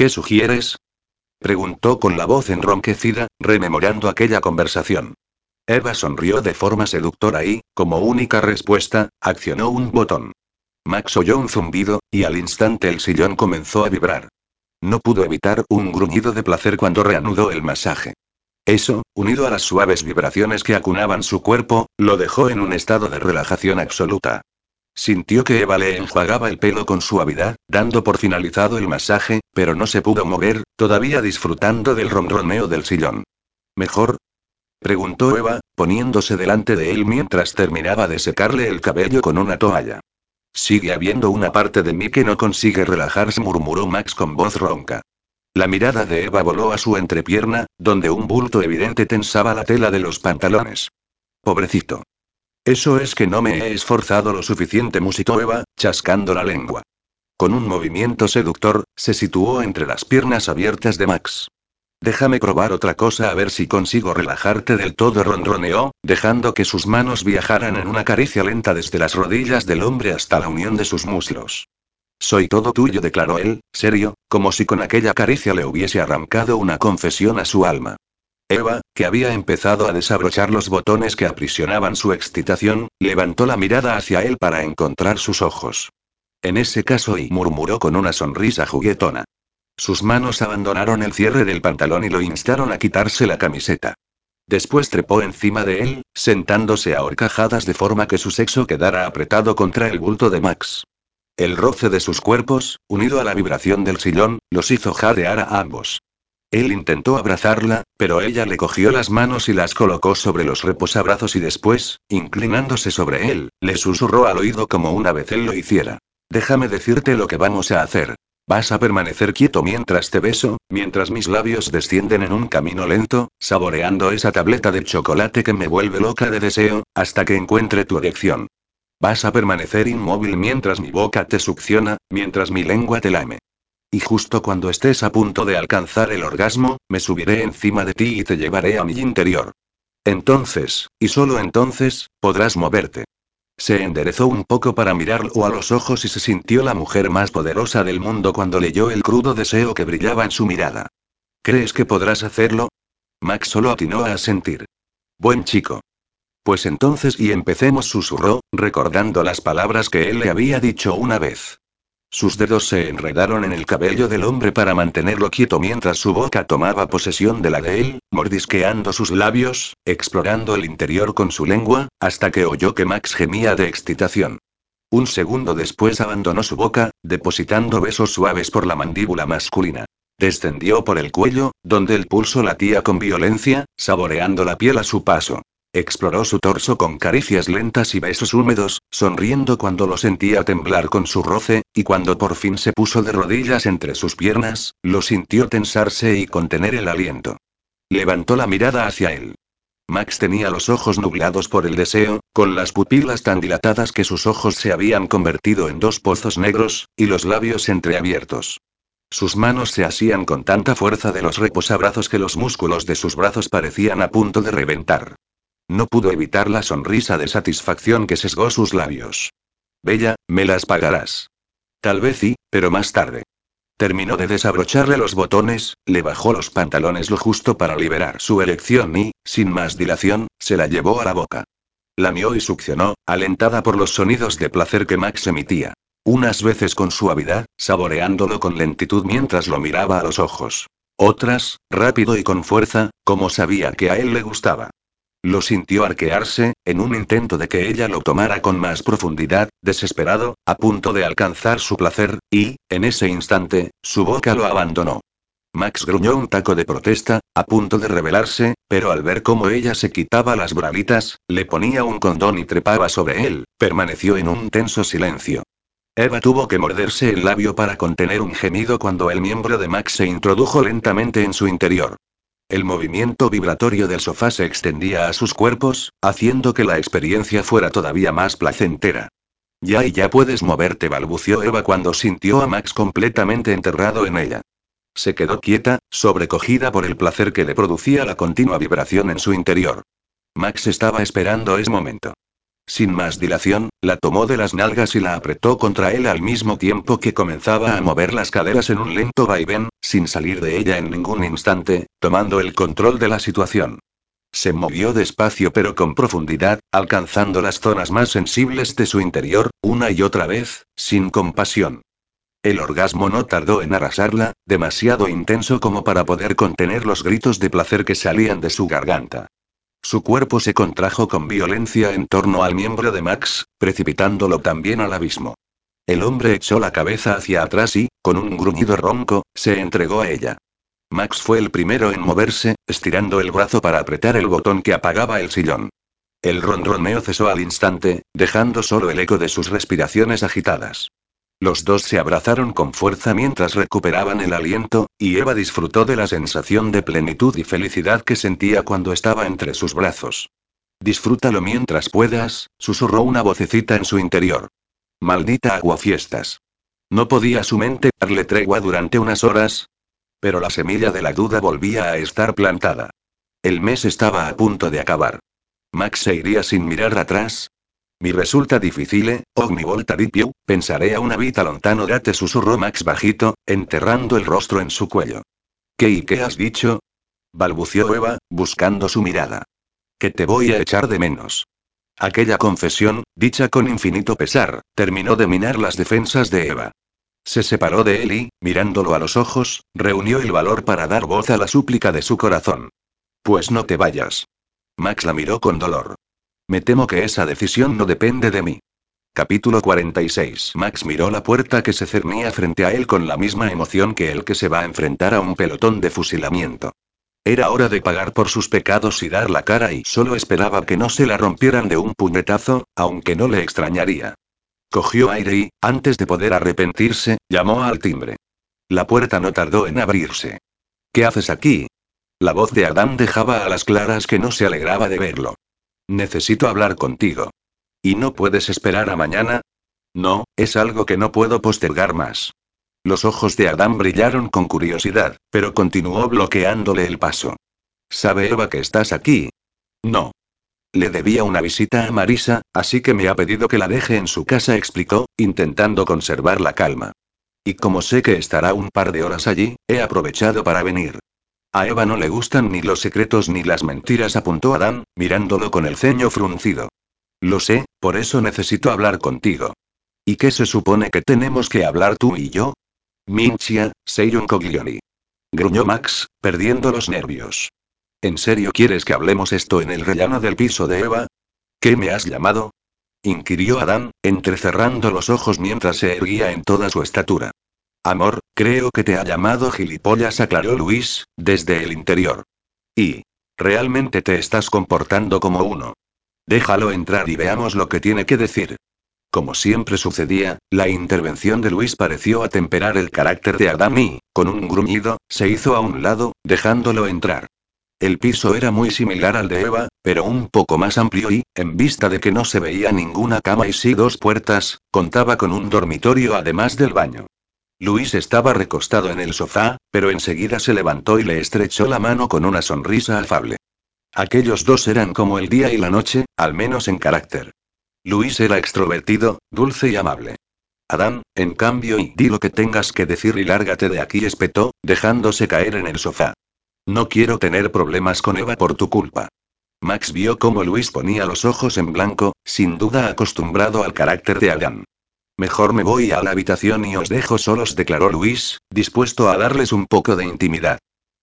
¿Qué sugieres? Preguntó con la voz enronquecida, rememorando aquella conversación. Eva sonrió de forma seductora y, como única respuesta, accionó un botón. Max oyó un zumbido, y al instante el sillón comenzó a vibrar. No pudo evitar un gruñido de placer cuando reanudó el masaje. Eso, unido a las suaves vibraciones que acunaban su cuerpo, lo dejó en un estado de relajación absoluta. Sintió que Eva le enjuagaba el pelo con suavidad, dando por finalizado el masaje, pero no se pudo mover, todavía disfrutando del ronroneo del sillón. ¿Mejor? preguntó Eva, poniéndose delante de él mientras terminaba de secarle el cabello con una toalla. Sigue habiendo una parte de mí que no consigue relajarse, murmuró Max con voz ronca. La mirada de Eva voló a su entrepierna, donde un bulto evidente tensaba la tela de los pantalones. Pobrecito. Eso es que no me he esforzado lo suficiente, musitó Eva, chascando la lengua. Con un movimiento seductor, se situó entre las piernas abiertas de Max. Déjame probar otra cosa a ver si consigo relajarte del todo, ronroneó, dejando que sus manos viajaran en una caricia lenta desde las rodillas del hombre hasta la unión de sus muslos. Soy todo tuyo, declaró él, serio, como si con aquella caricia le hubiese arrancado una confesión a su alma. Eva, que había empezado a desabrochar los botones que aprisionaban su excitación, levantó la mirada hacia él para encontrar sus ojos. En ese caso y murmuró con una sonrisa juguetona. Sus manos abandonaron el cierre del pantalón y lo instaron a quitarse la camiseta. Después trepó encima de él, sentándose a horcajadas de forma que su sexo quedara apretado contra el bulto de Max. El roce de sus cuerpos, unido a la vibración del sillón, los hizo jadear a ambos. Él intentó abrazarla, pero ella le cogió las manos y las colocó sobre los reposabrazos y después, inclinándose sobre él, le susurró al oído como una vez él lo hiciera. Déjame decirte lo que vamos a hacer. Vas a permanecer quieto mientras te beso, mientras mis labios descienden en un camino lento, saboreando esa tableta de chocolate que me vuelve loca de deseo, hasta que encuentre tu erección. Vas a permanecer inmóvil mientras mi boca te succiona, mientras mi lengua te lame. Y justo cuando estés a punto de alcanzar el orgasmo, me subiré encima de ti y te llevaré a mi interior. Entonces, y solo entonces, podrás moverte. Se enderezó un poco para mirarlo a los ojos y se sintió la mujer más poderosa del mundo cuando leyó el crudo deseo que brillaba en su mirada. ¿Crees que podrás hacerlo? Max solo atinó a asentir. Buen chico. Pues entonces y empecemos, susurró, recordando las palabras que él le había dicho una vez. Sus dedos se enredaron en el cabello del hombre para mantenerlo quieto mientras su boca tomaba posesión de la de él, mordisqueando sus labios, explorando el interior con su lengua, hasta que oyó que Max gemía de excitación. Un segundo después abandonó su boca, depositando besos suaves por la mandíbula masculina. Descendió por el cuello, donde el pulso latía con violencia, saboreando la piel a su paso. Exploró su torso con caricias lentas y besos húmedos, sonriendo cuando lo sentía temblar con su roce, y cuando por fin se puso de rodillas entre sus piernas, lo sintió tensarse y contener el aliento. Levantó la mirada hacia él. Max tenía los ojos nublados por el deseo, con las pupilas tan dilatadas que sus ojos se habían convertido en dos pozos negros, y los labios entreabiertos. Sus manos se asían con tanta fuerza de los reposabrazos que los músculos de sus brazos parecían a punto de reventar. No pudo evitar la sonrisa de satisfacción que sesgó sus labios. Bella, me las pagarás. Tal vez sí, pero más tarde. Terminó de desabrocharle los botones, le bajó los pantalones lo justo para liberar su erección y, sin más dilación, se la llevó a la boca. Lamió y succionó, alentada por los sonidos de placer que Max emitía. Unas veces con suavidad, saboreándolo con lentitud mientras lo miraba a los ojos. Otras, rápido y con fuerza, como sabía que a él le gustaba. Lo sintió arquearse, en un intento de que ella lo tomara con más profundidad, desesperado, a punto de alcanzar su placer, y, en ese instante, su boca lo abandonó. Max gruñó un taco de protesta, a punto de rebelarse, pero al ver cómo ella se quitaba las braguitas, le ponía un condón y trepaba sobre él, permaneció en un tenso silencio. Eva tuvo que morderse el labio para contener un gemido cuando el miembro de Max se introdujo lentamente en su interior. El movimiento vibratorio del sofá se extendía a sus cuerpos, haciendo que la experiencia fuera todavía más placentera. Ya y ya puedes moverte, balbució Eva cuando sintió a Max completamente enterrado en ella. Se quedó quieta, sobrecogida por el placer que le producía la continua vibración en su interior. Max estaba esperando ese momento. Sin más dilación, la tomó de las nalgas y la apretó contra él al mismo tiempo que comenzaba a mover las caderas en un lento vaivén, sin salir de ella en ningún instante, tomando el control de la situación. Se movió despacio pero con profundidad, alcanzando las zonas más sensibles de su interior, una y otra vez, sin compasión. El orgasmo no tardó en arrasarla, demasiado intenso como para poder contener los gritos de placer que salían de su garganta. Su cuerpo se contrajo con violencia en torno al miembro de Max, precipitándolo también al abismo. El hombre echó la cabeza hacia atrás y, con un gruñido ronco, se entregó a ella. Max fue el primero en moverse, estirando el brazo para apretar el botón que apagaba el sillón. El ronroneo cesó al instante, dejando solo el eco de sus respiraciones agitadas. Los dos se abrazaron con fuerza mientras recuperaban el aliento, y Eva disfrutó de la sensación de plenitud y felicidad que sentía cuando estaba entre sus brazos. Disfrútalo mientras puedas, susurró una vocecita en su interior. Maldita aguafiestas. No podía su mente darle tregua durante unas horas. Pero la semilla de la duda volvía a estar plantada. El mes estaba a punto de acabar. Max se iría sin mirar atrás, mi resulta difícil, ogni volta di più, pensaré a una vita lontano date susurró Max bajito, enterrando el rostro en su cuello. ¿Qué y qué has dicho? balbució Eva, buscando su mirada. Que te voy a echar de menos. Aquella confesión, dicha con infinito pesar, terminó de minar las defensas de Eva. Se separó de él y, mirándolo a los ojos, reunió el valor para dar voz a la súplica de su corazón. Pues no te vayas. Max la miró con dolor. Me temo que esa decisión no depende de mí. Capítulo 46. Max miró la puerta que se cernía frente a él con la misma emoción que el que se va a enfrentar a un pelotón de fusilamiento. Era hora de pagar por sus pecados y dar la cara y solo esperaba que no se la rompieran de un puñetazo, aunque no le extrañaría. Cogió aire y, antes de poder arrepentirse, llamó al timbre. La puerta no tardó en abrirse. ¿Qué haces aquí? La voz de Adán dejaba a las claras que no se alegraba de verlo. Necesito hablar contigo. ¿Y no puedes esperar a mañana? No, es algo que no puedo postergar más. Los ojos de Adán brillaron con curiosidad, pero continuó bloqueándole el paso. ¿Sabe Eva que estás aquí? No. Le debía una visita a Marisa, así que me ha pedido que la deje en su casa, explicó, intentando conservar la calma. Y como sé que estará un par de horas allí, he aprovechado para venir. A Eva no le gustan ni los secretos ni las mentiras, apuntó Adán, mirándolo con el ceño fruncido. Lo sé, por eso necesito hablar contigo. ¿Y qué se supone que tenemos que hablar tú y yo? Minchia, Seiron Coglioni. Gruñó Max, perdiendo los nervios. ¿En serio quieres que hablemos esto en el rellano del piso de Eva? ¿Qué me has llamado? inquirió Adán, entrecerrando los ojos mientras se erguía en toda su estatura. Amor, creo que te ha llamado gilipollas, aclaró Luis, desde el interior. Y. Realmente te estás comportando como uno. Déjalo entrar y veamos lo que tiene que decir. Como siempre sucedía, la intervención de Luis pareció atemperar el carácter de Adam y, con un gruñido, se hizo a un lado, dejándolo entrar. El piso era muy similar al de Eva, pero un poco más amplio y, en vista de que no se veía ninguna cama y sí dos puertas, contaba con un dormitorio además del baño. Luis estaba recostado en el sofá, pero enseguida se levantó y le estrechó la mano con una sonrisa afable. Aquellos dos eran como el día y la noche, al menos en carácter. Luis era extrovertido, dulce y amable. Adán, en cambio, y di lo que tengas que decir y lárgate de aquí, espetó, dejándose caer en el sofá. No quiero tener problemas con Eva por tu culpa. Max vio cómo Luis ponía los ojos en blanco, sin duda acostumbrado al carácter de Adán. Mejor me voy a la habitación y os dejo solos, declaró Luis, dispuesto a darles un poco de intimidad.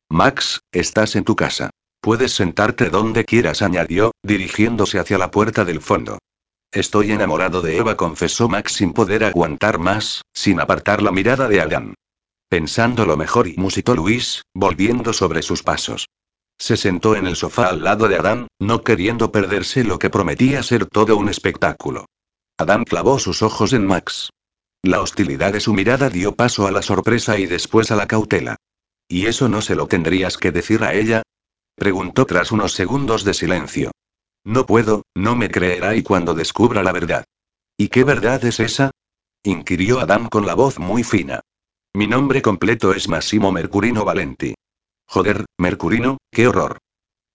Max, estás en tu casa. Puedes sentarte donde quieras, añadió, dirigiéndose hacia la puerta del fondo. Estoy enamorado de Eva, confesó Max sin poder aguantar más, sin apartar la mirada de Adán. Pensándolo mejor y musitó Luis, volviendo sobre sus pasos. Se sentó en el sofá al lado de Adán, no queriendo perderse lo que prometía ser todo un espectáculo. Adam clavó sus ojos en Max. La hostilidad de su mirada dio paso a la sorpresa y después a la cautela. ¿Y eso no se lo tendrías que decir a ella? Preguntó tras unos segundos de silencio. No puedo, no me creerá y cuando descubra la verdad. ¿Y qué verdad es esa? inquirió Adam con la voz muy fina. Mi nombre completo es Massimo Mercurino Valenti. Joder, Mercurino, qué horror.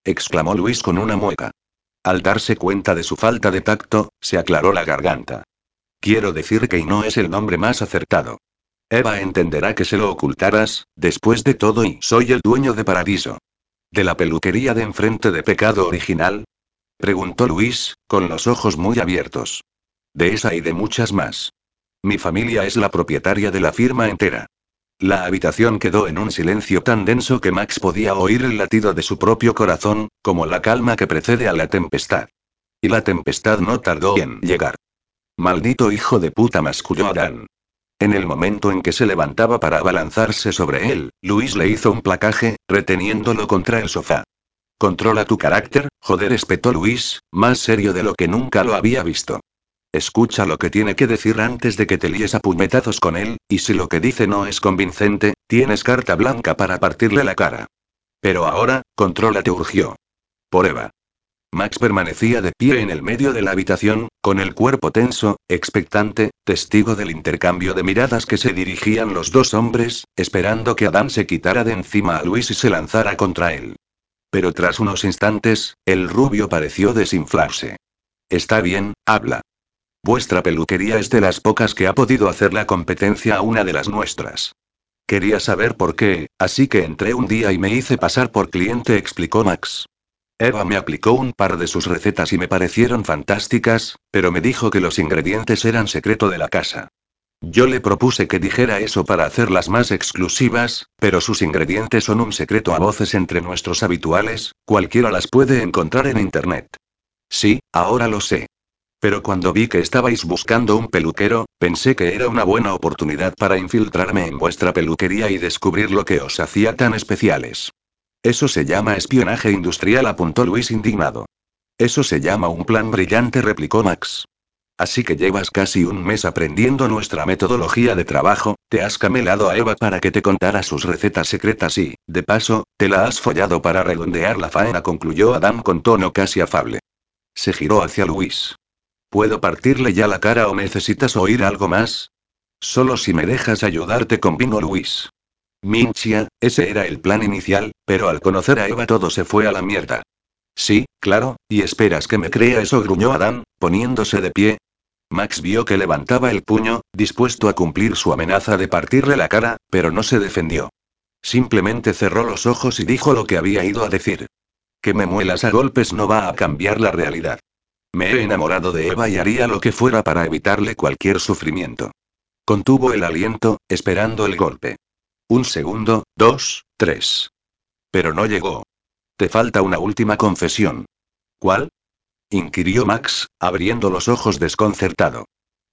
exclamó Luis con una mueca. Al darse cuenta de su falta de tacto, se aclaró la garganta. Quiero decir que no es el nombre más acertado. Eva entenderá que se lo ocultaras, después de todo y soy el dueño de Paradiso. ¿De la peluquería de enfrente de Pecado Original? Preguntó Luis, con los ojos muy abiertos. De esa y de muchas más. Mi familia es la propietaria de la firma entera. La habitación quedó en un silencio tan denso que Max podía oír el latido de su propio corazón, como la calma que precede a la tempestad. Y la tempestad no tardó en llegar. Maldito hijo de puta masculló Adán. En el momento en que se levantaba para abalanzarse sobre él, Luis le hizo un placaje, reteniéndolo contra el sofá. Controla tu carácter, joder, espetó Luis, más serio de lo que nunca lo había visto. Escucha lo que tiene que decir antes de que te líes a puñetazos con él, y si lo que dice no es convincente, tienes carta blanca para partirle la cara. Pero ahora, contrólate urgió. Por Eva. Max permanecía de pie en el medio de la habitación, con el cuerpo tenso, expectante, testigo del intercambio de miradas que se dirigían los dos hombres, esperando que Adán se quitara de encima a Luis y se lanzara contra él. Pero tras unos instantes, el rubio pareció desinflarse. Está bien, habla. Vuestra peluquería es de las pocas que ha podido hacer la competencia a una de las nuestras. Quería saber por qué, así que entré un día y me hice pasar por cliente, explicó Max. Eva me aplicó un par de sus recetas y me parecieron fantásticas, pero me dijo que los ingredientes eran secreto de la casa. Yo le propuse que dijera eso para hacerlas más exclusivas, pero sus ingredientes son un secreto a voces entre nuestros habituales, cualquiera las puede encontrar en Internet. Sí, ahora lo sé. Pero cuando vi que estabais buscando un peluquero, pensé que era una buena oportunidad para infiltrarme en vuestra peluquería y descubrir lo que os hacía tan especiales. Eso se llama espionaje industrial, apuntó Luis indignado. Eso se llama un plan brillante, replicó Max. Así que llevas casi un mes aprendiendo nuestra metodología de trabajo, te has camelado a Eva para que te contara sus recetas secretas y, de paso, te la has follado para redondear la faena, concluyó Adam con tono casi afable. Se giró hacia Luis. ¿Puedo partirle ya la cara o necesitas oír algo más? Solo si me dejas ayudarte con vino Luis. Minchia, ese era el plan inicial, pero al conocer a Eva todo se fue a la mierda. Sí, claro, y esperas que me crea eso, gruñó Adán, poniéndose de pie. Max vio que levantaba el puño, dispuesto a cumplir su amenaza de partirle la cara, pero no se defendió. Simplemente cerró los ojos y dijo lo que había ido a decir. Que me muelas a golpes no va a cambiar la realidad. Me he enamorado de Eva y haría lo que fuera para evitarle cualquier sufrimiento. Contuvo el aliento, esperando el golpe. Un segundo, dos, tres. Pero no llegó. Te falta una última confesión. ¿Cuál? inquirió Max, abriendo los ojos desconcertado.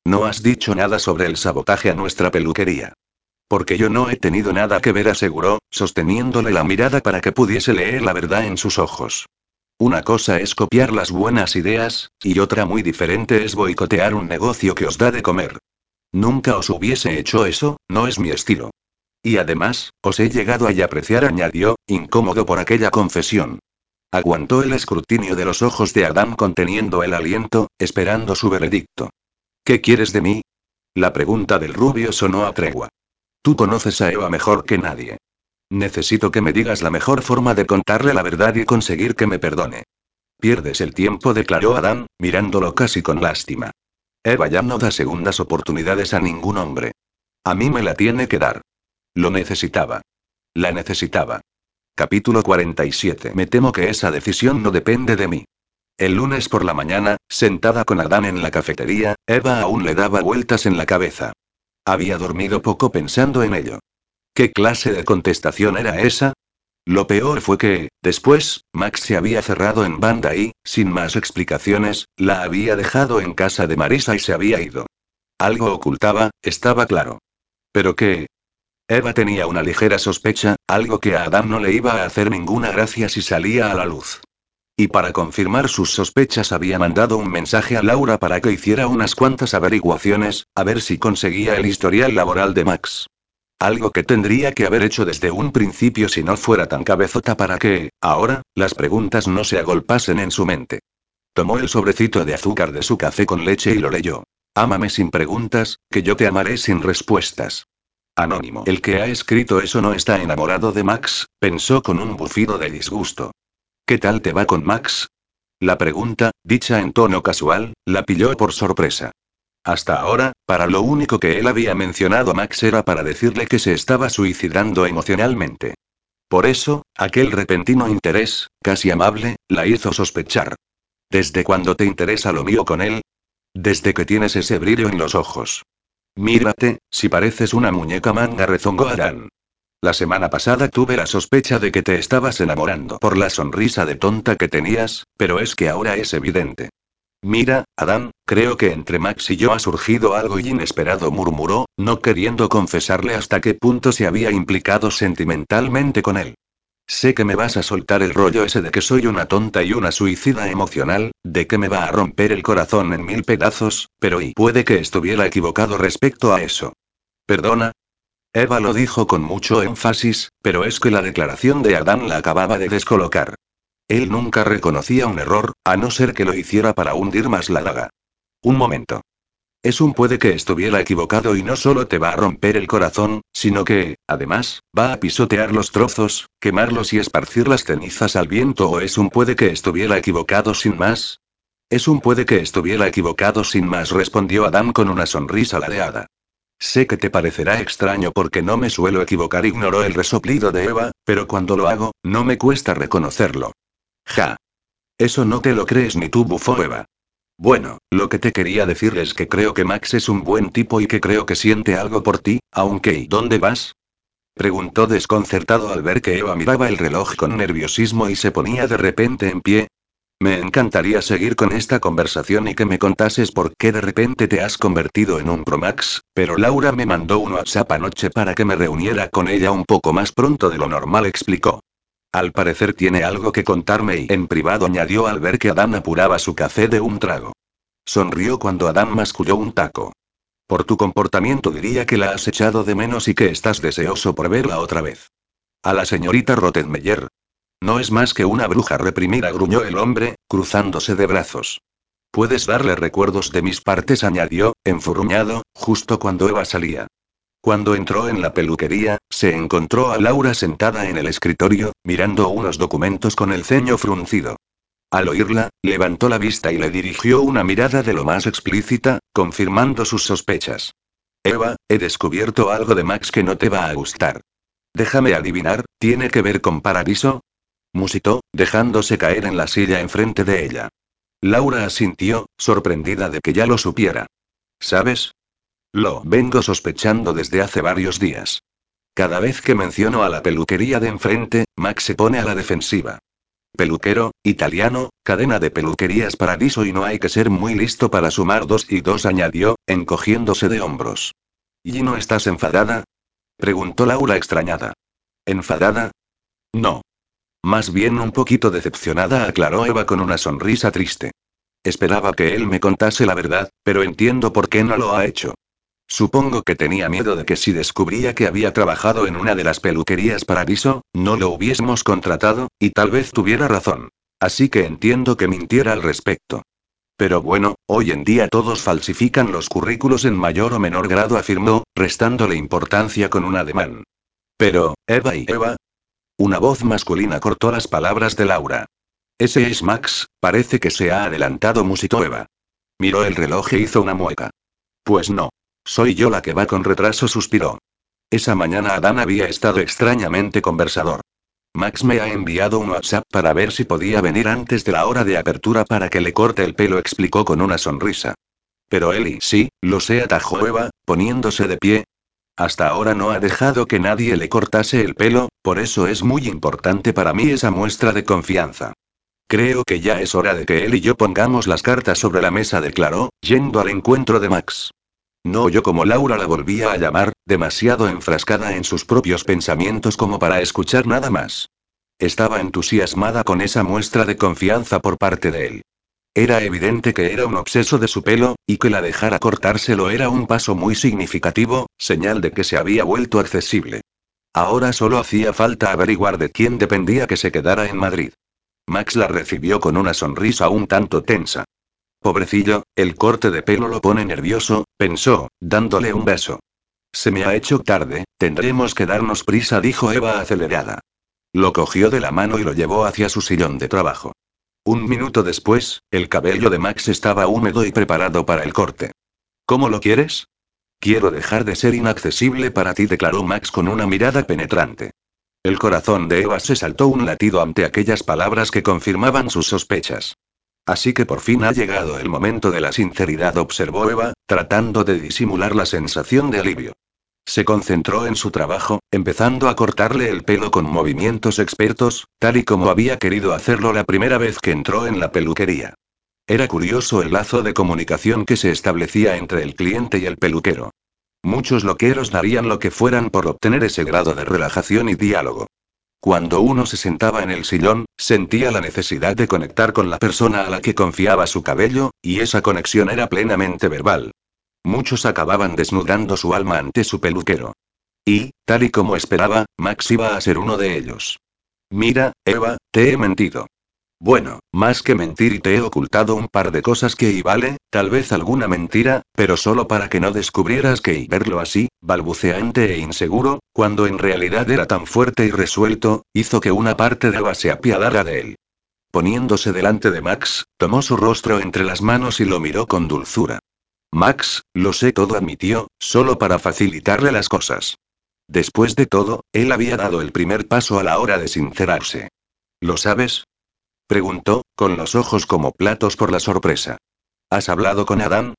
No has dicho nada sobre el sabotaje a nuestra peluquería. Porque yo no he tenido nada que ver, aseguró, sosteniéndole la mirada para que pudiese leer la verdad en sus ojos. Una cosa es copiar las buenas ideas, y otra muy diferente es boicotear un negocio que os da de comer. Nunca os hubiese hecho eso, no es mi estilo. Y además, os he llegado a apreciar, añadió, incómodo por aquella confesión. Aguantó el escrutinio de los ojos de Adam conteniendo el aliento, esperando su veredicto. ¿Qué quieres de mí? La pregunta del rubio sonó a tregua. Tú conoces a Eva mejor que nadie. Necesito que me digas la mejor forma de contarle la verdad y conseguir que me perdone. Pierdes el tiempo, declaró Adán, mirándolo casi con lástima. Eva ya no da segundas oportunidades a ningún hombre. A mí me la tiene que dar. Lo necesitaba. La necesitaba. Capítulo 47. Me temo que esa decisión no depende de mí. El lunes por la mañana, sentada con Adán en la cafetería, Eva aún le daba vueltas en la cabeza. Había dormido poco pensando en ello. ¿Qué clase de contestación era esa? Lo peor fue que, después, Max se había cerrado en banda y, sin más explicaciones, la había dejado en casa de Marisa y se había ido. Algo ocultaba, estaba claro. ¿Pero qué? Eva tenía una ligera sospecha, algo que a Adam no le iba a hacer ninguna gracia si salía a la luz. Y para confirmar sus sospechas había mandado un mensaje a Laura para que hiciera unas cuantas averiguaciones, a ver si conseguía el historial laboral de Max. Algo que tendría que haber hecho desde un principio si no fuera tan cabezota para que, ahora, las preguntas no se agolpasen en su mente. Tomó el sobrecito de azúcar de su café con leche y lo leyó. Ámame sin preguntas, que yo te amaré sin respuestas. Anónimo. El que ha escrito eso no está enamorado de Max, pensó con un bufido de disgusto. ¿Qué tal te va con Max? La pregunta, dicha en tono casual, la pilló por sorpresa. Hasta ahora, para lo único que él había mencionado a Max era para decirle que se estaba suicidando emocionalmente. Por eso, aquel repentino interés, casi amable, la hizo sospechar. ¿Desde cuándo te interesa lo mío con él? Desde que tienes ese brillo en los ojos. Mírate, si pareces una muñeca manga, rezongó Adán. La semana pasada tuve la sospecha de que te estabas enamorando por la sonrisa de tonta que tenías, pero es que ahora es evidente. Mira, Adán, creo que entre Max y yo ha surgido algo inesperado, murmuró, no queriendo confesarle hasta qué punto se había implicado sentimentalmente con él. Sé que me vas a soltar el rollo ese de que soy una tonta y una suicida emocional, de que me va a romper el corazón en mil pedazos, pero y puede que estuviera equivocado respecto a eso. Perdona, Eva lo dijo con mucho énfasis, pero es que la declaración de Adán la acababa de descolocar. Él nunca reconocía un error, a no ser que lo hiciera para hundir más la daga. Un momento. Es un puede que estuviera equivocado y no solo te va a romper el corazón, sino que, además, va a pisotear los trozos, quemarlos y esparcir las cenizas al viento o es un puede que estuviera equivocado sin más. Es un puede que estuviera equivocado sin más, respondió Adán con una sonrisa ladeada. Sé que te parecerá extraño porque no me suelo equivocar, ignoró el resoplido de Eva, pero cuando lo hago, no me cuesta reconocerlo. Ja. Eso no te lo crees ni tú, bufó Eva. Bueno, lo que te quería decir es que creo que Max es un buen tipo y que creo que siente algo por ti, aunque ¿y dónde vas? Preguntó desconcertado al ver que Eva miraba el reloj con nerviosismo y se ponía de repente en pie, me encantaría seguir con esta conversación y que me contases por qué de repente te has convertido en un Promax, pero Laura me mandó un WhatsApp anoche para que me reuniera con ella un poco más pronto de lo normal, explicó. Al parecer tiene algo que contarme y en privado añadió al ver que Adán apuraba su café de un trago. Sonrió cuando Adán masculló un taco. Por tu comportamiento diría que la has echado de menos y que estás deseoso por verla otra vez. A la señorita Rottenmeier, no es más que una bruja reprimida, gruñó el hombre, cruzándose de brazos. Puedes darle recuerdos de mis partes, añadió, enfurruñado, justo cuando Eva salía. Cuando entró en la peluquería, se encontró a Laura sentada en el escritorio, mirando unos documentos con el ceño fruncido. Al oírla, levantó la vista y le dirigió una mirada de lo más explícita, confirmando sus sospechas. Eva, he descubierto algo de Max que no te va a gustar. Déjame adivinar, ¿tiene que ver con Paradiso? musitó, dejándose caer en la silla enfrente de ella. Laura asintió, sorprendida de que ya lo supiera. ¿Sabes? Lo vengo sospechando desde hace varios días. Cada vez que menciono a la peluquería de enfrente, Max se pone a la defensiva. Peluquero, italiano, cadena de peluquerías Paradiso y no hay que ser muy listo para sumar dos y dos, añadió, encogiéndose de hombros. ¿Y no estás enfadada? preguntó Laura extrañada. ¿Enfadada? No. Más bien un poquito decepcionada, aclaró Eva con una sonrisa triste. Esperaba que él me contase la verdad, pero entiendo por qué no lo ha hecho. Supongo que tenía miedo de que si descubría que había trabajado en una de las peluquerías Paradiso, no lo hubiésemos contratado, y tal vez tuviera razón. Así que entiendo que mintiera al respecto. Pero bueno, hoy en día todos falsifican los currículos en mayor o menor grado, afirmó, restándole importancia con un ademán. Pero, Eva y Eva, una voz masculina cortó las palabras de Laura. Ese es Max, parece que se ha adelantado, musitó Eva. Miró el reloj e hizo una mueca. Pues no. Soy yo la que va con retraso, suspiró. Esa mañana Adán había estado extrañamente conversador. Max me ha enviado un WhatsApp para ver si podía venir antes de la hora de apertura para que le corte el pelo, explicó con una sonrisa. Pero Eli, sí, lo sé, atajó Eva, poniéndose de pie, hasta ahora no ha dejado que nadie le cortase el pelo, por eso es muy importante para mí esa muestra de confianza. Creo que ya es hora de que él y yo pongamos las cartas sobre la mesa, declaró, yendo al encuentro de Max. No yo como Laura la volvía a llamar, demasiado enfrascada en sus propios pensamientos como para escuchar nada más. Estaba entusiasmada con esa muestra de confianza por parte de él. Era evidente que era un obseso de su pelo, y que la dejara cortárselo era un paso muy significativo, señal de que se había vuelto accesible. Ahora solo hacía falta averiguar de quién dependía que se quedara en Madrid. Max la recibió con una sonrisa un tanto tensa. Pobrecillo, el corte de pelo lo pone nervioso, pensó, dándole un beso. Se me ha hecho tarde, tendremos que darnos prisa, dijo Eva acelerada. Lo cogió de la mano y lo llevó hacia su sillón de trabajo. Un minuto después, el cabello de Max estaba húmedo y preparado para el corte. ¿Cómo lo quieres? Quiero dejar de ser inaccesible para ti, declaró Max con una mirada penetrante. El corazón de Eva se saltó un latido ante aquellas palabras que confirmaban sus sospechas. Así que por fin ha llegado el momento de la sinceridad, observó Eva, tratando de disimular la sensación de alivio. Se concentró en su trabajo, empezando a cortarle el pelo con movimientos expertos, tal y como había querido hacerlo la primera vez que entró en la peluquería. Era curioso el lazo de comunicación que se establecía entre el cliente y el peluquero. Muchos loqueros darían lo que fueran por obtener ese grado de relajación y diálogo. Cuando uno se sentaba en el sillón, sentía la necesidad de conectar con la persona a la que confiaba su cabello, y esa conexión era plenamente verbal. Muchos acababan desnudando su alma ante su peluquero. Y, tal y como esperaba, Max iba a ser uno de ellos. Mira, Eva, te he mentido. Bueno, más que mentir te he ocultado un par de cosas que y vale, tal vez alguna mentira, pero solo para que no descubrieras que y verlo así, balbuceante e inseguro, cuando en realidad era tan fuerte y resuelto, hizo que una parte de Eva se apiadara de él. Poniéndose delante de Max, tomó su rostro entre las manos y lo miró con dulzura. Max, lo sé todo, admitió, solo para facilitarle las cosas. Después de todo, él había dado el primer paso a la hora de sincerarse. ¿Lo sabes? Preguntó, con los ojos como platos por la sorpresa. ¿Has hablado con Adán?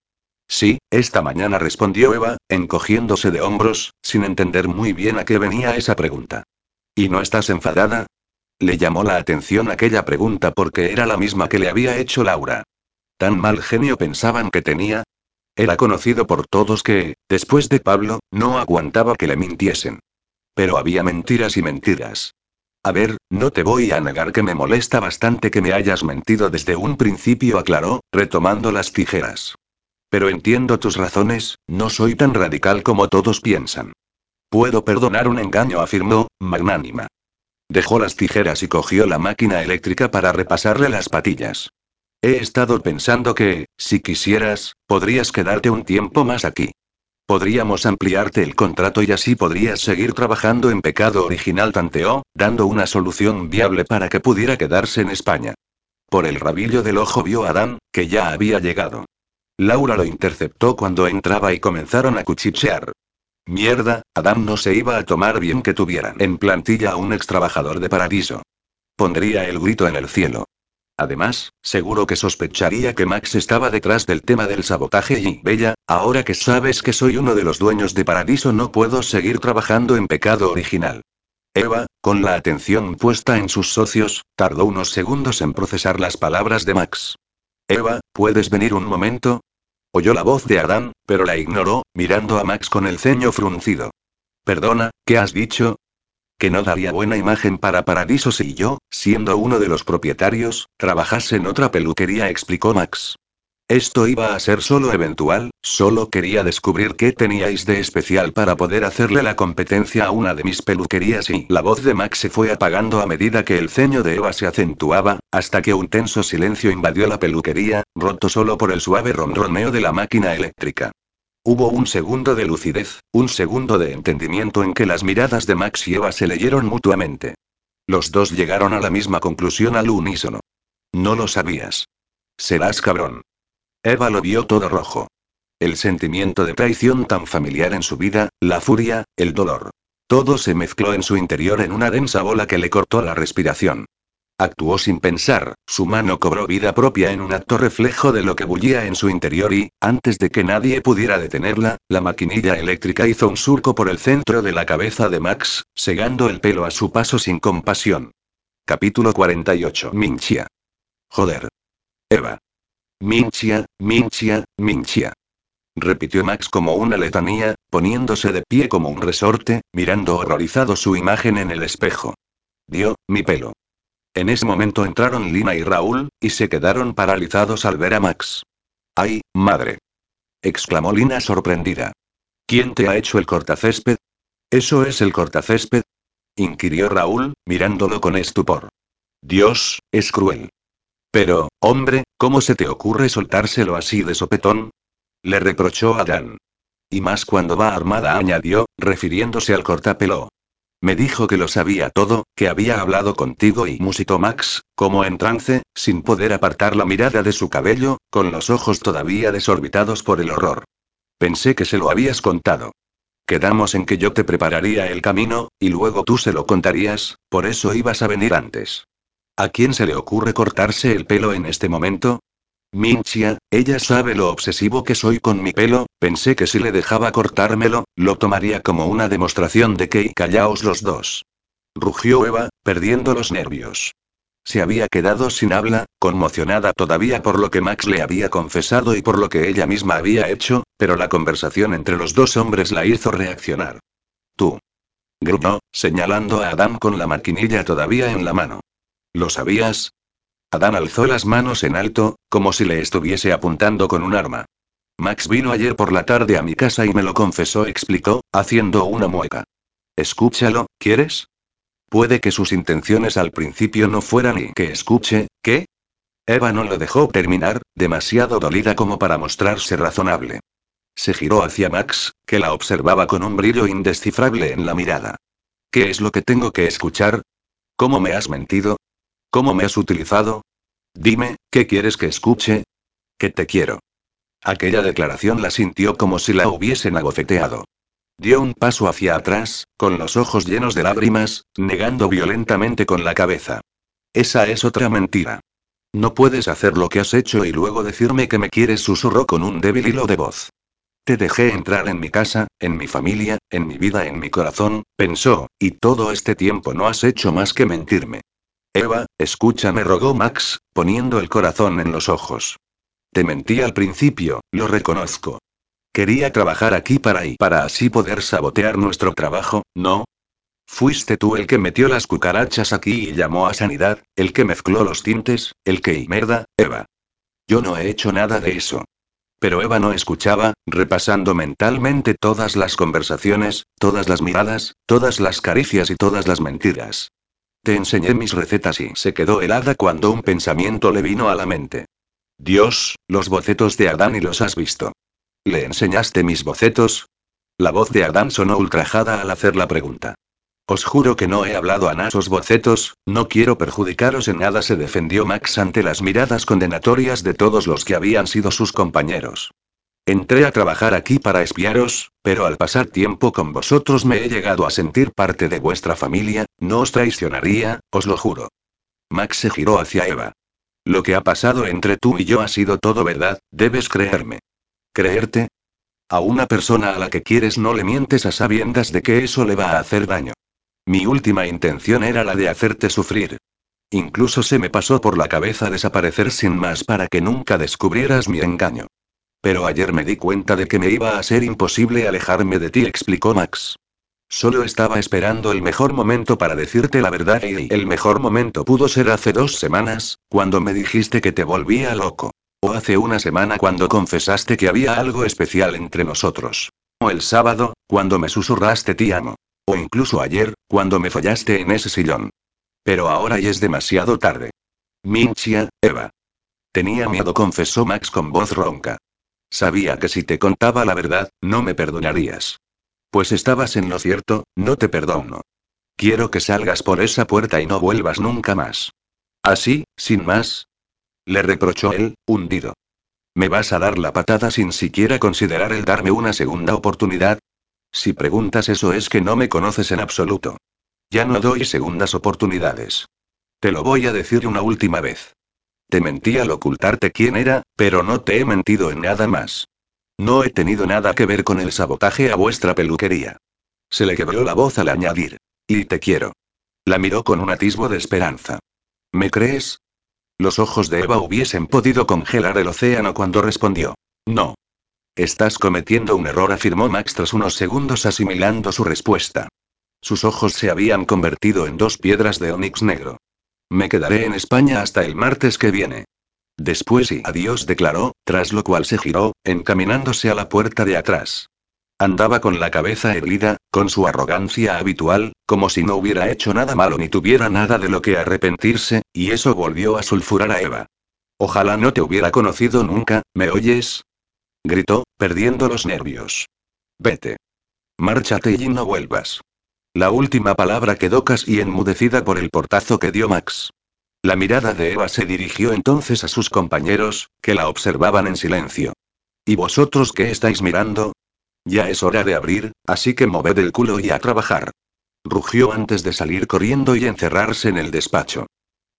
Sí, esta mañana respondió Eva, encogiéndose de hombros, sin entender muy bien a qué venía esa pregunta. ¿Y no estás enfadada? Le llamó la atención aquella pregunta porque era la misma que le había hecho Laura. ¿Tan mal genio pensaban que tenía? Era conocido por todos que, después de Pablo, no aguantaba que le mintiesen. Pero había mentiras y mentiras. A ver, no te voy a negar que me molesta bastante que me hayas mentido desde un principio, aclaró, retomando las tijeras. Pero entiendo tus razones, no soy tan radical como todos piensan. Puedo perdonar un engaño, afirmó, magnánima. Dejó las tijeras y cogió la máquina eléctrica para repasarle las patillas. He estado pensando que, si quisieras, podrías quedarte un tiempo más aquí. Podríamos ampliarte el contrato y así podrías seguir trabajando en pecado original, tanteó, dando una solución viable para que pudiera quedarse en España. Por el rabillo del ojo vio a Dan, que ya había llegado. Laura lo interceptó cuando entraba y comenzaron a cuchichear. Mierda, Adam no se iba a tomar bien que tuvieran en plantilla a un ex trabajador de Paradiso. Pondría el grito en el cielo. Además, seguro que sospecharía que Max estaba detrás del tema del sabotaje y, Bella, ahora que sabes que soy uno de los dueños de Paradiso no puedo seguir trabajando en pecado original. Eva, con la atención puesta en sus socios, tardó unos segundos en procesar las palabras de Max. Eva, ¿puedes venir un momento? Oyó la voz de Adán, pero la ignoró, mirando a Max con el ceño fruncido. Perdona, ¿qué has dicho? Que no daría buena imagen para Paradiso si yo, siendo uno de los propietarios, trabajase en otra peluquería, explicó Max. Esto iba a ser solo eventual, solo quería descubrir qué teníais de especial para poder hacerle la competencia a una de mis peluquerías y la voz de Max se fue apagando a medida que el ceño de Eva se acentuaba, hasta que un tenso silencio invadió la peluquería, roto solo por el suave ronroneo de la máquina eléctrica. Hubo un segundo de lucidez, un segundo de entendimiento en que las miradas de Max y Eva se leyeron mutuamente. Los dos llegaron a la misma conclusión al unísono. No lo sabías. Serás cabrón. Eva lo vio todo rojo. El sentimiento de traición tan familiar en su vida, la furia, el dolor. Todo se mezcló en su interior en una densa bola que le cortó la respiración. Actuó sin pensar, su mano cobró vida propia en un acto reflejo de lo que bullía en su interior y, antes de que nadie pudiera detenerla, la maquinilla eléctrica hizo un surco por el centro de la cabeza de Max, segando el pelo a su paso sin compasión. Capítulo 48. Minchia. Joder. Eva. Minchia, Minchia, Minchia. Repitió Max como una letanía, poniéndose de pie como un resorte, mirando horrorizado su imagen en el espejo. Dio, mi pelo. En ese momento entraron Lina y Raúl, y se quedaron paralizados al ver a Max. ¡Ay, madre! exclamó Lina sorprendida. ¿Quién te ha hecho el cortacésped? ¿Eso es el cortacésped? inquirió Raúl, mirándolo con estupor. Dios, es cruel. Pero, hombre, ¿cómo se te ocurre soltárselo así de sopetón? Le reprochó a Dan. Y más cuando va armada, añadió, refiriéndose al cortapelo. Me dijo que lo sabía todo, que había hablado contigo y musitó Max, como en trance, sin poder apartar la mirada de su cabello, con los ojos todavía desorbitados por el horror. Pensé que se lo habías contado. Quedamos en que yo te prepararía el camino, y luego tú se lo contarías, por eso ibas a venir antes. ¿A quién se le ocurre cortarse el pelo en este momento? Minchia, ella sabe lo obsesivo que soy con mi pelo, pensé que si le dejaba cortármelo, lo tomaría como una demostración de que callaos los dos. Rugió Eva, perdiendo los nervios. Se había quedado sin habla, conmocionada todavía por lo que Max le había confesado y por lo que ella misma había hecho, pero la conversación entre los dos hombres la hizo reaccionar. Tú. Gruñó, señalando a Adam con la maquinilla todavía en la mano. ¿Lo sabías? Adán alzó las manos en alto, como si le estuviese apuntando con un arma. Max vino ayer por la tarde a mi casa y me lo confesó, explicó, haciendo una mueca. Escúchalo, ¿quieres? Puede que sus intenciones al principio no fueran y que escuche, ¿qué? Eva no lo dejó terminar, demasiado dolida como para mostrarse razonable. Se giró hacia Max, que la observaba con un brillo indescifrable en la mirada. ¿Qué es lo que tengo que escuchar? ¿Cómo me has mentido? ¿Cómo me has utilizado? Dime, ¿qué quieres que escuche? Que te quiero. Aquella declaración la sintió como si la hubiesen agofeteado. Dio un paso hacia atrás, con los ojos llenos de lágrimas, negando violentamente con la cabeza. Esa es otra mentira. No puedes hacer lo que has hecho y luego decirme que me quieres, susurró con un débil hilo de voz. Te dejé entrar en mi casa, en mi familia, en mi vida, en mi corazón, pensó, y todo este tiempo no has hecho más que mentirme. Eva, escúchame, rogó Max, poniendo el corazón en los ojos. Te mentí al principio, lo reconozco. Quería trabajar aquí para y para así poder sabotear nuestro trabajo, ¿no? Fuiste tú el que metió las cucarachas aquí y llamó a sanidad, el que mezcló los tintes, el que y merda, Eva. Yo no he hecho nada de eso. Pero Eva no escuchaba, repasando mentalmente todas las conversaciones, todas las miradas, todas las caricias y todas las mentiras. Te enseñé mis recetas y se quedó helada cuando un pensamiento le vino a la mente. Dios, los bocetos de Adán y los has visto. ¿Le enseñaste mis bocetos? La voz de Adán sonó ultrajada al hacer la pregunta. Os juro que no he hablado a nasos bocetos, no quiero perjudicaros en nada, se defendió Max ante las miradas condenatorias de todos los que habían sido sus compañeros. Entré a trabajar aquí para espiaros, pero al pasar tiempo con vosotros me he llegado a sentir parte de vuestra familia, no os traicionaría, os lo juro. Max se giró hacia Eva. Lo que ha pasado entre tú y yo ha sido todo verdad, debes creerme. ¿Creerte? A una persona a la que quieres no le mientes a sabiendas de que eso le va a hacer daño. Mi última intención era la de hacerte sufrir. Incluso se me pasó por la cabeza desaparecer sin más para que nunca descubrieras mi engaño. Pero ayer me di cuenta de que me iba a ser imposible alejarme de ti, explicó Max. Solo estaba esperando el mejor momento para decirte la verdad y el mejor momento pudo ser hace dos semanas, cuando me dijiste que te volvía loco. O hace una semana cuando confesaste que había algo especial entre nosotros. O el sábado, cuando me susurraste te amo. O incluso ayer, cuando me fallaste en ese sillón. Pero ahora ya es demasiado tarde. Minchia, Eva. Tenía miedo, confesó Max con voz ronca. Sabía que si te contaba la verdad, no me perdonarías. Pues estabas en lo cierto, no te perdono. Quiero que salgas por esa puerta y no vuelvas nunca más. Así, sin más, le reprochó él, hundido. ¿Me vas a dar la patada sin siquiera considerar el darme una segunda oportunidad? Si preguntas eso es que no me conoces en absoluto. Ya no doy segundas oportunidades. Te lo voy a decir una última vez. Te mentí al ocultarte quién era, pero no te he mentido en nada más. No he tenido nada que ver con el sabotaje a vuestra peluquería. Se le quebró la voz al añadir. Y te quiero. La miró con un atisbo de esperanza. ¿Me crees? Los ojos de Eva hubiesen podido congelar el océano cuando respondió. No. Estás cometiendo un error, afirmó Max tras unos segundos asimilando su respuesta. Sus ojos se habían convertido en dos piedras de onix negro. Me quedaré en España hasta el martes que viene. Después y adiós declaró, tras lo cual se giró, encaminándose a la puerta de atrás. Andaba con la cabeza herida, con su arrogancia habitual, como si no hubiera hecho nada malo ni tuviera nada de lo que arrepentirse, y eso volvió a sulfurar a Eva. Ojalá no te hubiera conocido nunca, ¿me oyes? gritó, perdiendo los nervios. Vete. Márchate y no vuelvas. La última palabra quedó casi enmudecida por el portazo que dio Max. La mirada de Eva se dirigió entonces a sus compañeros, que la observaban en silencio. ¿Y vosotros qué estáis mirando? Ya es hora de abrir, así que moved el culo y a trabajar. Rugió antes de salir corriendo y encerrarse en el despacho.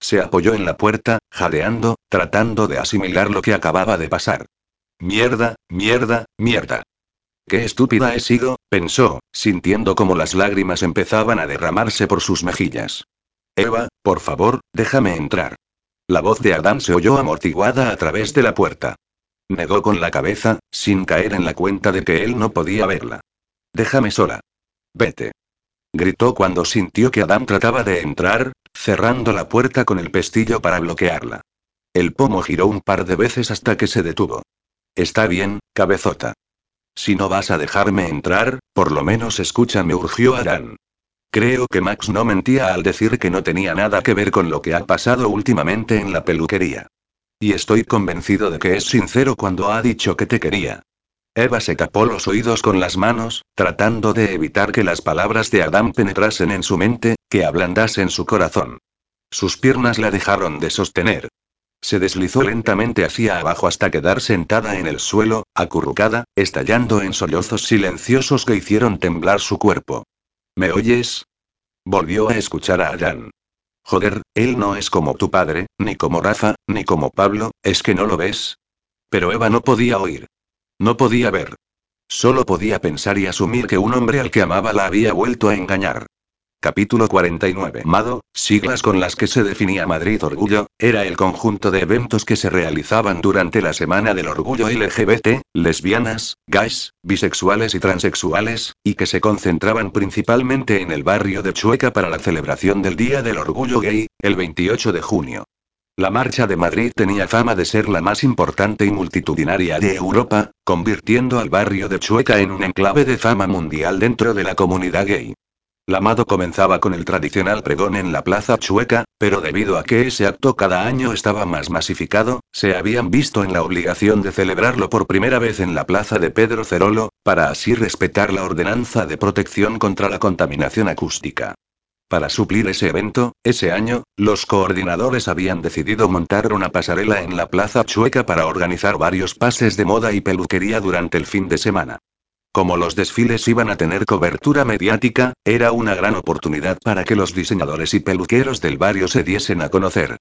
Se apoyó en la puerta, jadeando, tratando de asimilar lo que acababa de pasar. Mierda, mierda, mierda. Qué estúpida he sido, pensó, sintiendo como las lágrimas empezaban a derramarse por sus mejillas. Eva, por favor, déjame entrar. La voz de Adán se oyó amortiguada a través de la puerta. Negó con la cabeza, sin caer en la cuenta de que él no podía verla. Déjame sola. Vete. Gritó cuando sintió que Adán trataba de entrar, cerrando la puerta con el pestillo para bloquearla. El pomo giró un par de veces hasta que se detuvo. Está bien, cabezota. Si no vas a dejarme entrar, por lo menos escúchame, urgió Adán. Creo que Max no mentía al decir que no tenía nada que ver con lo que ha pasado últimamente en la peluquería. Y estoy convencido de que es sincero cuando ha dicho que te quería. Eva se tapó los oídos con las manos, tratando de evitar que las palabras de Adam penetrasen en su mente, que ablandasen su corazón. Sus piernas la dejaron de sostener. Se deslizó lentamente hacia abajo hasta quedar sentada en el suelo, acurrucada, estallando en sollozos silenciosos que hicieron temblar su cuerpo. ¿Me oyes? Volvió a escuchar a Allan. Joder, él no es como tu padre, ni como Rafa, ni como Pablo, ¿es que no lo ves? Pero Eva no podía oír. No podía ver. Solo podía pensar y asumir que un hombre al que amaba la había vuelto a engañar. Capítulo 49. MADO, siglas con las que se definía Madrid Orgullo, era el conjunto de eventos que se realizaban durante la Semana del Orgullo LGBT, lesbianas, gays, bisexuales y transexuales, y que se concentraban principalmente en el barrio de Chueca para la celebración del Día del Orgullo Gay, el 28 de junio. La Marcha de Madrid tenía fama de ser la más importante y multitudinaria de Europa, convirtiendo al barrio de Chueca en un enclave de fama mundial dentro de la comunidad gay. La Mado comenzaba con el tradicional pregón en la Plaza Chueca, pero debido a que ese acto cada año estaba más masificado, se habían visto en la obligación de celebrarlo por primera vez en la Plaza de Pedro Cerolo, para así respetar la ordenanza de protección contra la contaminación acústica. Para suplir ese evento, ese año, los coordinadores habían decidido montar una pasarela en la Plaza Chueca para organizar varios pases de moda y peluquería durante el fin de semana. Como los desfiles iban a tener cobertura mediática, era una gran oportunidad para que los diseñadores y peluqueros del barrio se diesen a conocer.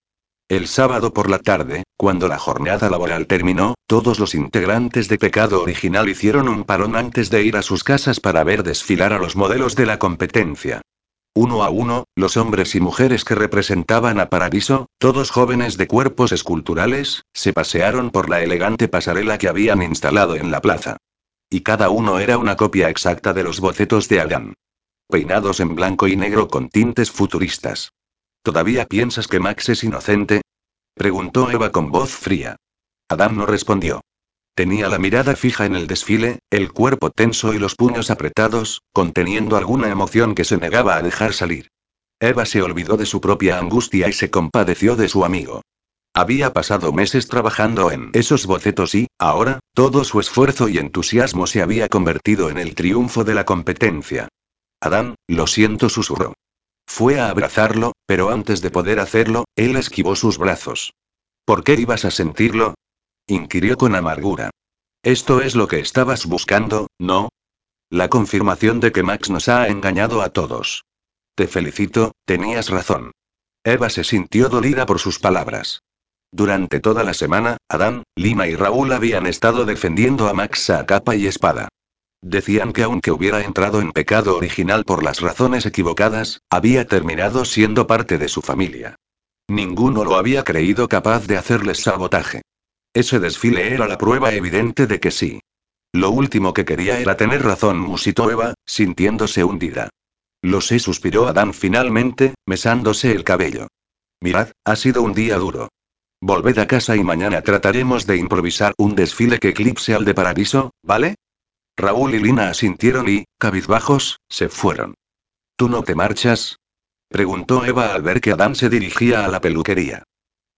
El sábado por la tarde, cuando la jornada laboral terminó, todos los integrantes de Pecado Original hicieron un parón antes de ir a sus casas para ver desfilar a los modelos de la competencia. Uno a uno, los hombres y mujeres que representaban a Paradiso, todos jóvenes de cuerpos esculturales, se pasearon por la elegante pasarela que habían instalado en la plaza. Y cada uno era una copia exacta de los bocetos de Adam. Peinados en blanco y negro con tintes futuristas. ¿Todavía piensas que Max es inocente? Preguntó Eva con voz fría. Adam no respondió. Tenía la mirada fija en el desfile, el cuerpo tenso y los puños apretados, conteniendo alguna emoción que se negaba a dejar salir. Eva se olvidó de su propia angustia y se compadeció de su amigo. Había pasado meses trabajando en esos bocetos y, ahora, todo su esfuerzo y entusiasmo se había convertido en el triunfo de la competencia. Adán, lo siento, susurró. Fue a abrazarlo, pero antes de poder hacerlo, él esquivó sus brazos. ¿Por qué ibas a sentirlo? inquirió con amargura. Esto es lo que estabas buscando, ¿no? La confirmación de que Max nos ha engañado a todos. Te felicito, tenías razón. Eva se sintió dolida por sus palabras. Durante toda la semana, Adán, Lima y Raúl habían estado defendiendo a Max a capa y espada. Decían que aunque hubiera entrado en pecado original por las razones equivocadas, había terminado siendo parte de su familia. Ninguno lo había creído capaz de hacerles sabotaje. Ese desfile era la prueba evidente de que sí. Lo último que quería era tener razón, musitó Eva, sintiéndose hundida. Lo sé, suspiró Adán finalmente, mesándose el cabello. Mirad, ha sido un día duro. Volved a casa y mañana trataremos de improvisar un desfile que eclipse al de Paradiso, ¿vale? Raúl y Lina asintieron y, cabizbajos, se fueron. ¿Tú no te marchas? Preguntó Eva al ver que Adán se dirigía a la peluquería.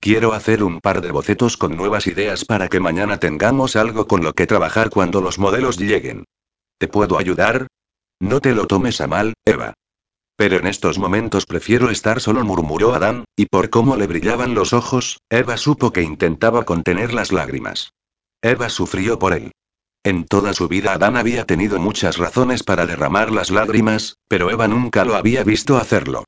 Quiero hacer un par de bocetos con nuevas ideas para que mañana tengamos algo con lo que trabajar cuando los modelos lleguen. ¿Te puedo ayudar? No te lo tomes a mal, Eva. Pero en estos momentos prefiero estar solo, murmuró Adán, y por cómo le brillaban los ojos, Eva supo que intentaba contener las lágrimas. Eva sufrió por él. En toda su vida Adán había tenido muchas razones para derramar las lágrimas, pero Eva nunca lo había visto hacerlo.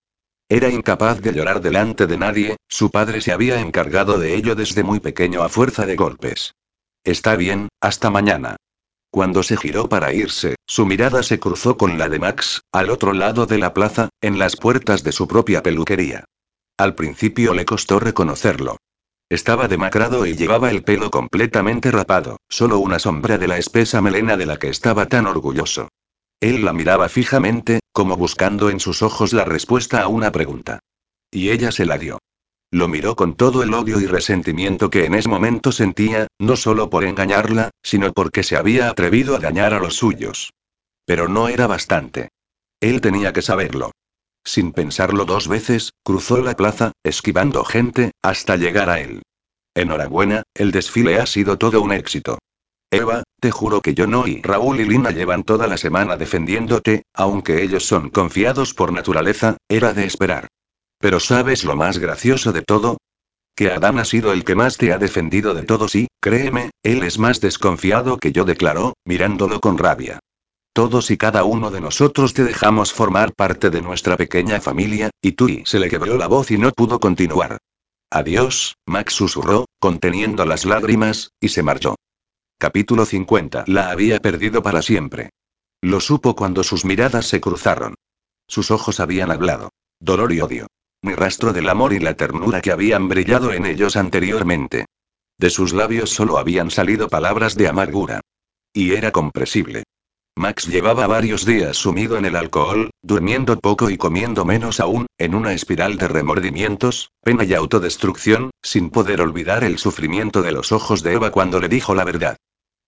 Era incapaz de llorar delante de nadie, su padre se había encargado de ello desde muy pequeño a fuerza de golpes. Está bien, hasta mañana. Cuando se giró para irse, su mirada se cruzó con la de Max, al otro lado de la plaza, en las puertas de su propia peluquería. Al principio le costó reconocerlo. Estaba demacrado y llevaba el pelo completamente rapado, solo una sombra de la espesa melena de la que estaba tan orgulloso. Él la miraba fijamente, como buscando en sus ojos la respuesta a una pregunta. Y ella se la dio. Lo miró con todo el odio y resentimiento que en ese momento sentía, no solo por engañarla, sino porque se había atrevido a dañar a los suyos. Pero no era bastante. Él tenía que saberlo. Sin pensarlo dos veces, cruzó la plaza, esquivando gente, hasta llegar a él. Enhorabuena, el desfile ha sido todo un éxito. Eva, te juro que yo no y Raúl y Lina llevan toda la semana defendiéndote, aunque ellos son confiados por naturaleza, era de esperar. Pero ¿sabes lo más gracioso de todo? Que Adán ha sido el que más te ha defendido de todos y, créeme, él es más desconfiado que yo, declaró, mirándolo con rabia. Todos y cada uno de nosotros te dejamos formar parte de nuestra pequeña familia, y tú y se le quebró la voz y no pudo continuar. Adiós, Max susurró, conteniendo las lágrimas, y se marchó. Capítulo 50. La había perdido para siempre. Lo supo cuando sus miradas se cruzaron. Sus ojos habían hablado. Dolor y odio. Ni rastro del amor y la ternura que habían brillado en ellos anteriormente. De sus labios solo habían salido palabras de amargura. Y era comprensible. Max llevaba varios días sumido en el alcohol, durmiendo poco y comiendo menos aún, en una espiral de remordimientos, pena y autodestrucción, sin poder olvidar el sufrimiento de los ojos de Eva cuando le dijo la verdad.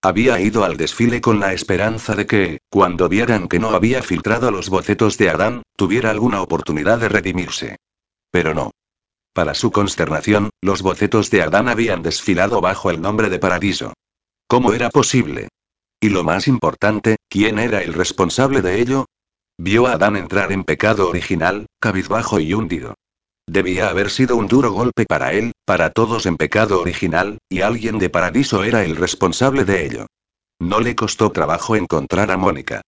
Había ido al desfile con la esperanza de que, cuando vieran que no había filtrado los bocetos de Adán, tuviera alguna oportunidad de redimirse. Pero no. Para su consternación, los bocetos de Adán habían desfilado bajo el nombre de Paradiso. ¿Cómo era posible? Y lo más importante, ¿quién era el responsable de ello? Vio a Adán entrar en pecado original, cabizbajo y hundido. Debía haber sido un duro golpe para él, para todos en pecado original, y alguien de Paradiso era el responsable de ello. No le costó trabajo encontrar a Mónica.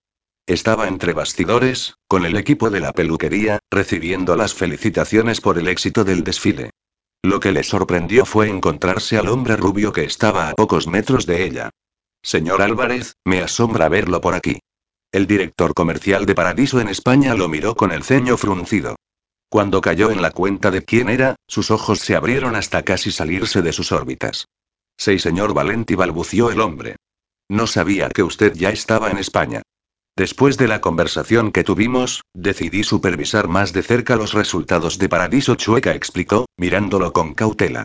Estaba entre bastidores, con el equipo de la peluquería, recibiendo las felicitaciones por el éxito del desfile. Lo que le sorprendió fue encontrarse al hombre rubio que estaba a pocos metros de ella. Señor Álvarez, me asombra verlo por aquí. El director comercial de Paradiso en España lo miró con el ceño fruncido. Cuando cayó en la cuenta de quién era, sus ojos se abrieron hasta casi salirse de sus órbitas. Sí, señor Valenti, balbució el hombre. No sabía que usted ya estaba en España. Después de la conversación que tuvimos, decidí supervisar más de cerca los resultados de Paradiso Chueca, explicó, mirándolo con cautela.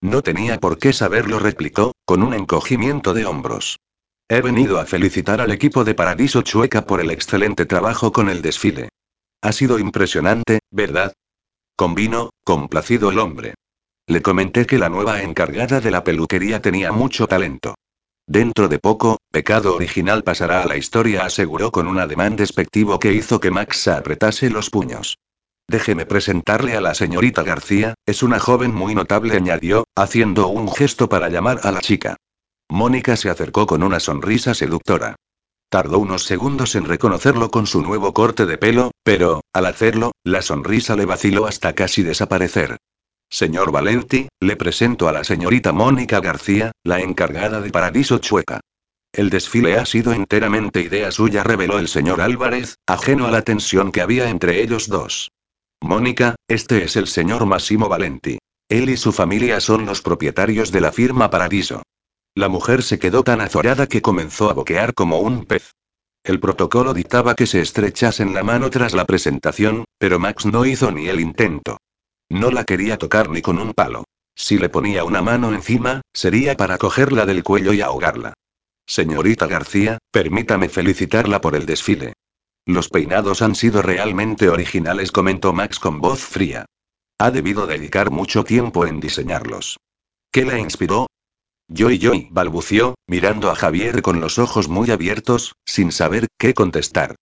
No tenía por qué saberlo, replicó, con un encogimiento de hombros. He venido a felicitar al equipo de Paradiso Chueca por el excelente trabajo con el desfile. Ha sido impresionante, ¿verdad? Convino, complacido el hombre. Le comenté que la nueva encargada de la peluquería tenía mucho talento. Dentro de poco, Pecado Original pasará a la historia, aseguró con un ademán despectivo que hizo que Max apretase los puños. Déjeme presentarle a la señorita García, es una joven muy notable, añadió, haciendo un gesto para llamar a la chica. Mónica se acercó con una sonrisa seductora. Tardó unos segundos en reconocerlo con su nuevo corte de pelo, pero, al hacerlo, la sonrisa le vaciló hasta casi desaparecer. Señor Valenti, le presento a la señorita Mónica García, la encargada de Paradiso Chueca. El desfile ha sido enteramente idea suya, reveló el señor Álvarez, ajeno a la tensión que había entre ellos dos. Mónica, este es el señor Massimo Valenti. Él y su familia son los propietarios de la firma Paradiso. La mujer se quedó tan azorada que comenzó a boquear como un pez. El protocolo dictaba que se estrechasen la mano tras la presentación, pero Max no hizo ni el intento. No la quería tocar ni con un palo. Si le ponía una mano encima, sería para cogerla del cuello y ahogarla. Señorita García, permítame felicitarla por el desfile. Los peinados han sido realmente originales, comentó Max con voz fría. Ha debido dedicar mucho tiempo en diseñarlos. ¿Qué la inspiró? Yo y yo, balbució, mirando a Javier con los ojos muy abiertos, sin saber qué contestar.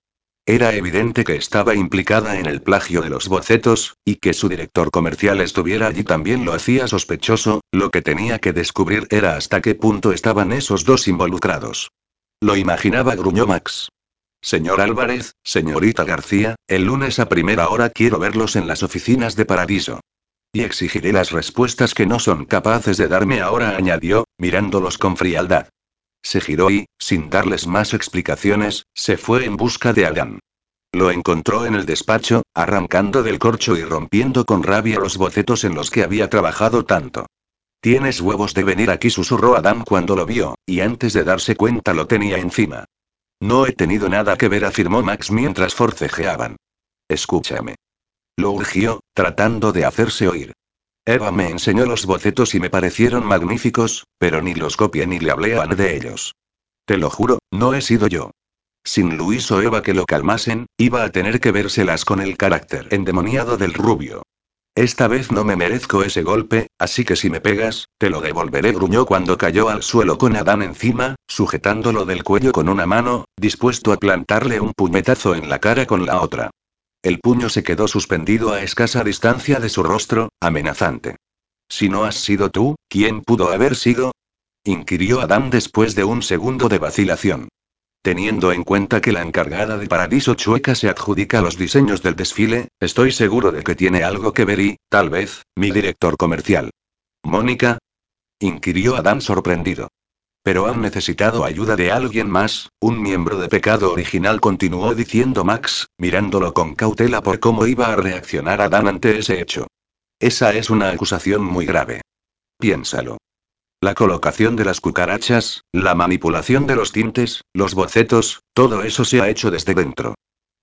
Era evidente que estaba implicada en el plagio de los bocetos, y que su director comercial estuviera allí también lo hacía sospechoso, lo que tenía que descubrir era hasta qué punto estaban esos dos involucrados. Lo imaginaba, gruñó Max. Señor Álvarez, señorita García, el lunes a primera hora quiero verlos en las oficinas de Paradiso. Y exigiré las respuestas que no son capaces de darme ahora, añadió, mirándolos con frialdad. Se giró y, sin darles más explicaciones, se fue en busca de Adán. Lo encontró en el despacho, arrancando del corcho y rompiendo con rabia los bocetos en los que había trabajado tanto. Tienes huevos de venir aquí, susurró Adán cuando lo vio, y antes de darse cuenta lo tenía encima. No he tenido nada que ver, afirmó Max mientras forcejeaban. Escúchame. Lo urgió, tratando de hacerse oír. Eva me enseñó los bocetos y me parecieron magníficos, pero ni los copié ni le hablé a Anne de ellos. Te lo juro, no he sido yo. Sin Luis o Eva que lo calmasen, iba a tener que vérselas con el carácter endemoniado del rubio. Esta vez no me merezco ese golpe, así que si me pegas, te lo devolveré, gruñó cuando cayó al suelo con Adán encima, sujetándolo del cuello con una mano, dispuesto a plantarle un puñetazo en la cara con la otra. El puño se quedó suspendido a escasa distancia de su rostro, amenazante. Si no has sido tú, ¿quién pudo haber sido? inquirió Adán después de un segundo de vacilación. Teniendo en cuenta que la encargada de Paradiso Chueca se adjudica los diseños del desfile, estoy seguro de que tiene algo que ver y, tal vez, mi director comercial. ¿Mónica? inquirió Adán sorprendido. Pero han necesitado ayuda de alguien más, un miembro de pecado original continuó diciendo Max, mirándolo con cautela por cómo iba a reaccionar Adán ante ese hecho. Esa es una acusación muy grave. Piénsalo. La colocación de las cucarachas, la manipulación de los tintes, los bocetos, todo eso se ha hecho desde dentro.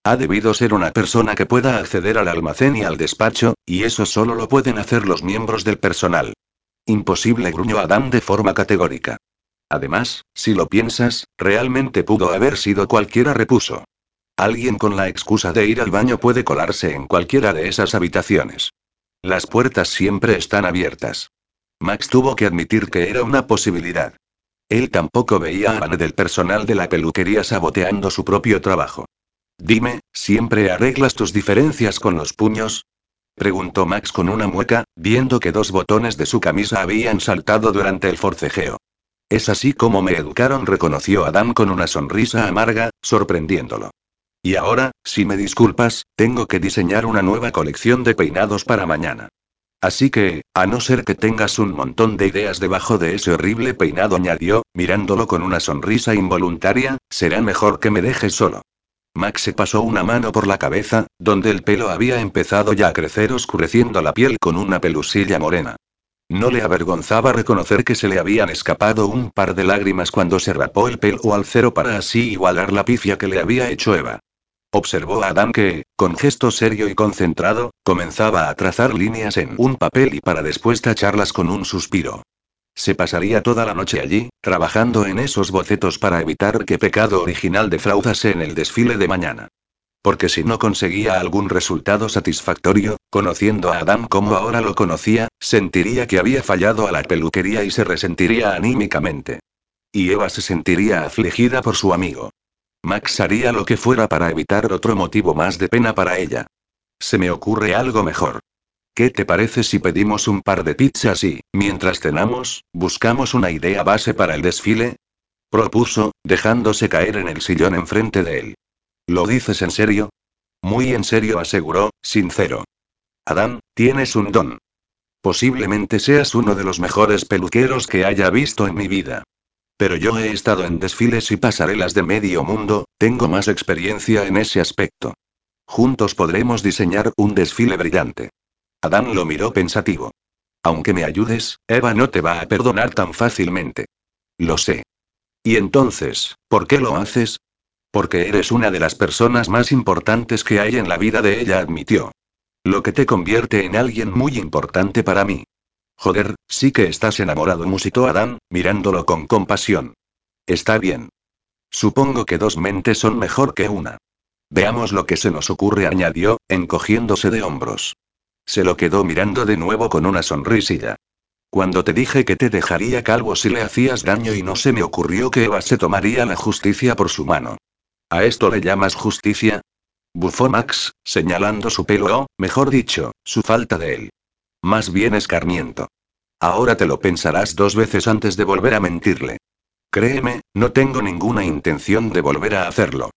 Ha debido ser una persona que pueda acceder al almacén y al despacho, y eso solo lo pueden hacer los miembros del personal. Imposible, gruñó Adán de forma categórica. Además, si lo piensas, realmente pudo haber sido cualquiera, repuso. Alguien con la excusa de ir al baño puede colarse en cualquiera de esas habitaciones. Las puertas siempre están abiertas. Max tuvo que admitir que era una posibilidad. Él tampoco veía a Anne del personal de la peluquería saboteando su propio trabajo. Dime, ¿siempre arreglas tus diferencias con los puños? Preguntó Max con una mueca, viendo que dos botones de su camisa habían saltado durante el forcejeo. Es así como me educaron, reconoció Adam con una sonrisa amarga, sorprendiéndolo. Y ahora, si me disculpas, tengo que diseñar una nueva colección de peinados para mañana. Así que, a no ser que tengas un montón de ideas debajo de ese horrible peinado, añadió, mirándolo con una sonrisa involuntaria, será mejor que me dejes solo. Max se pasó una mano por la cabeza, donde el pelo había empezado ya a crecer oscureciendo la piel con una pelusilla morena. No le avergonzaba reconocer que se le habían escapado un par de lágrimas cuando se rapó el pelo al cero para así igualar la pifia que le había hecho Eva. Observó a Adam que, con gesto serio y concentrado, comenzaba a trazar líneas en un papel y para después tacharlas con un suspiro. Se pasaría toda la noche allí, trabajando en esos bocetos para evitar que pecado original defraudase en el desfile de mañana. Porque si no conseguía algún resultado satisfactorio, conociendo a Adam como ahora lo conocía, sentiría que había fallado a la peluquería y se resentiría anímicamente. Y Eva se sentiría afligida por su amigo. Max haría lo que fuera para evitar otro motivo más de pena para ella. Se me ocurre algo mejor. ¿Qué te parece si pedimos un par de pizzas y, mientras cenamos, buscamos una idea base para el desfile? Propuso, dejándose caer en el sillón enfrente de él. ¿Lo dices en serio? Muy en serio, aseguró, sincero. Adán, tienes un don. Posiblemente seas uno de los mejores peluqueros que haya visto en mi vida. Pero yo he estado en desfiles y pasarelas de medio mundo, tengo más experiencia en ese aspecto. Juntos podremos diseñar un desfile brillante. Adán lo miró pensativo. Aunque me ayudes, Eva no te va a perdonar tan fácilmente. Lo sé. Y entonces, ¿por qué lo haces? Porque eres una de las personas más importantes que hay en la vida de ella, admitió. Lo que te convierte en alguien muy importante para mí. Joder, sí que estás enamorado, musitó Adán, mirándolo con compasión. Está bien. Supongo que dos mentes son mejor que una. Veamos lo que se nos ocurre, añadió, encogiéndose de hombros. Se lo quedó mirando de nuevo con una sonrisilla. Cuando te dije que te dejaría calvo si le hacías daño y no se me ocurrió que Eva se tomaría la justicia por su mano. ¿A esto le llamas justicia? Bufó Max, señalando su pelo o, mejor dicho, su falta de él. Más bien escarmiento. Ahora te lo pensarás dos veces antes de volver a mentirle. Créeme, no tengo ninguna intención de volver a hacerlo.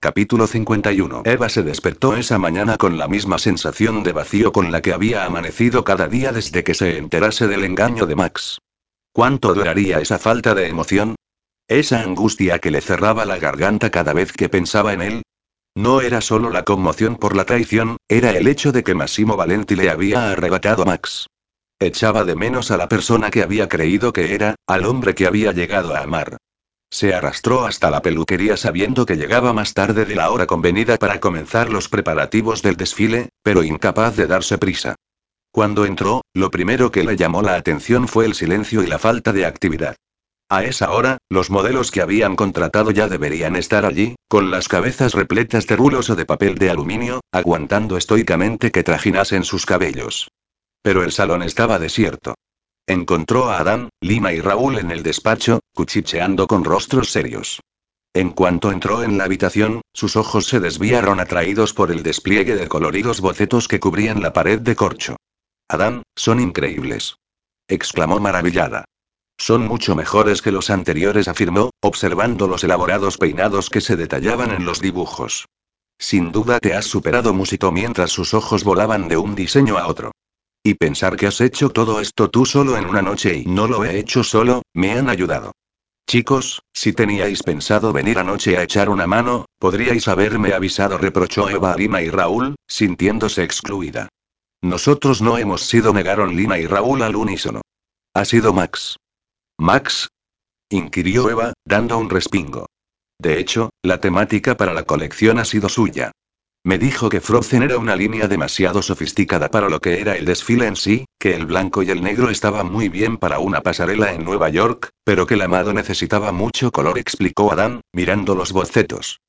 Capítulo 51. Eva se despertó esa mañana con la misma sensación de vacío con la que había amanecido cada día desde que se enterase del engaño de Max. ¿Cuánto duraría esa falta de emoción? Esa angustia que le cerraba la garganta cada vez que pensaba en él. No era solo la conmoción por la traición, era el hecho de que Massimo Valenti le había arrebatado a Max. Echaba de menos a la persona que había creído que era, al hombre que había llegado a amar. Se arrastró hasta la peluquería sabiendo que llegaba más tarde de la hora convenida para comenzar los preparativos del desfile, pero incapaz de darse prisa. Cuando entró, lo primero que le llamó la atención fue el silencio y la falta de actividad. A esa hora, los modelos que habían contratado ya deberían estar allí, con las cabezas repletas de rulos o de papel de aluminio, aguantando estoicamente que trajinasen sus cabellos. Pero el salón estaba desierto. Encontró a Adán, Lima y Raúl en el despacho, cuchicheando con rostros serios. En cuanto entró en la habitación, sus ojos se desviaron atraídos por el despliegue de coloridos bocetos que cubrían la pared de corcho. Adán, son increíbles. exclamó maravillada. Son mucho mejores que los anteriores, afirmó, observando los elaborados peinados que se detallaban en los dibujos. Sin duda te has superado, musitó mientras sus ojos volaban de un diseño a otro. Y pensar que has hecho todo esto tú solo en una noche y no lo he hecho solo, me han ayudado. Chicos, si teníais pensado venir anoche a echar una mano, podríais haberme avisado, reprochó Eva a Lima y Raúl, sintiéndose excluida. Nosotros no hemos sido, negaron Lima y Raúl al unísono. Ha sido Max. ¿Max? inquirió Eva, dando un respingo. De hecho, la temática para la colección ha sido suya. Me dijo que Frozen era una línea demasiado sofisticada para lo que era el desfile en sí, que el blanco y el negro estaban muy bien para una pasarela en Nueva York, pero que el amado necesitaba mucho color, explicó Adam, mirando los bocetos.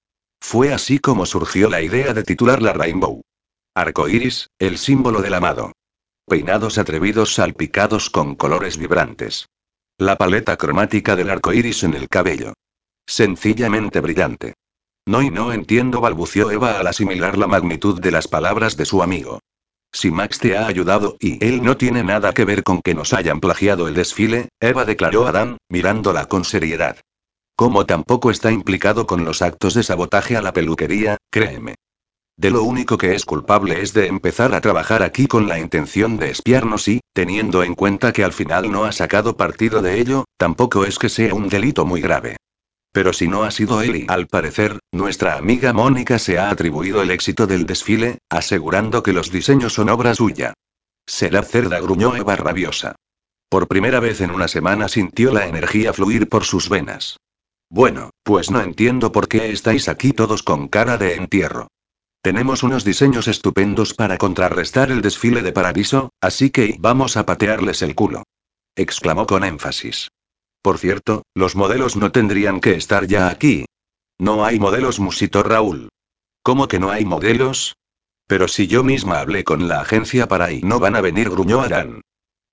Fue así como surgió la idea de titular la Rainbow. Arcoiris, el símbolo del amado. Peinados atrevidos salpicados con colores vibrantes. La paleta cromática del arco iris en el cabello. Sencillamente brillante. No y no entiendo, balbució Eva al asimilar la magnitud de las palabras de su amigo. Si Max te ha ayudado y él no tiene nada que ver con que nos hayan plagiado el desfile, Eva declaró a Dan, mirándola con seriedad. Como tampoco está implicado con los actos de sabotaje a la peluquería, créeme. De lo único que es culpable es de empezar a trabajar aquí con la intención de espiarnos y, teniendo en cuenta que al final no ha sacado partido de ello, tampoco es que sea un delito muy grave. Pero si no ha sido él y, al parecer, nuestra amiga Mónica se ha atribuido el éxito del desfile, asegurando que los diseños son obra suya. Será cerda, gruñó Eva rabiosa. Por primera vez en una semana sintió la energía fluir por sus venas. Bueno, pues no entiendo por qué estáis aquí todos con cara de entierro. Tenemos unos diseños estupendos para contrarrestar el desfile de Paradiso, así que vamos a patearles el culo. exclamó con énfasis. Por cierto, los modelos no tendrían que estar ya aquí. No hay modelos, musitó Raúl. ¿Cómo que no hay modelos? Pero si yo misma hablé con la agencia para y no van a venir, gruñó Arán.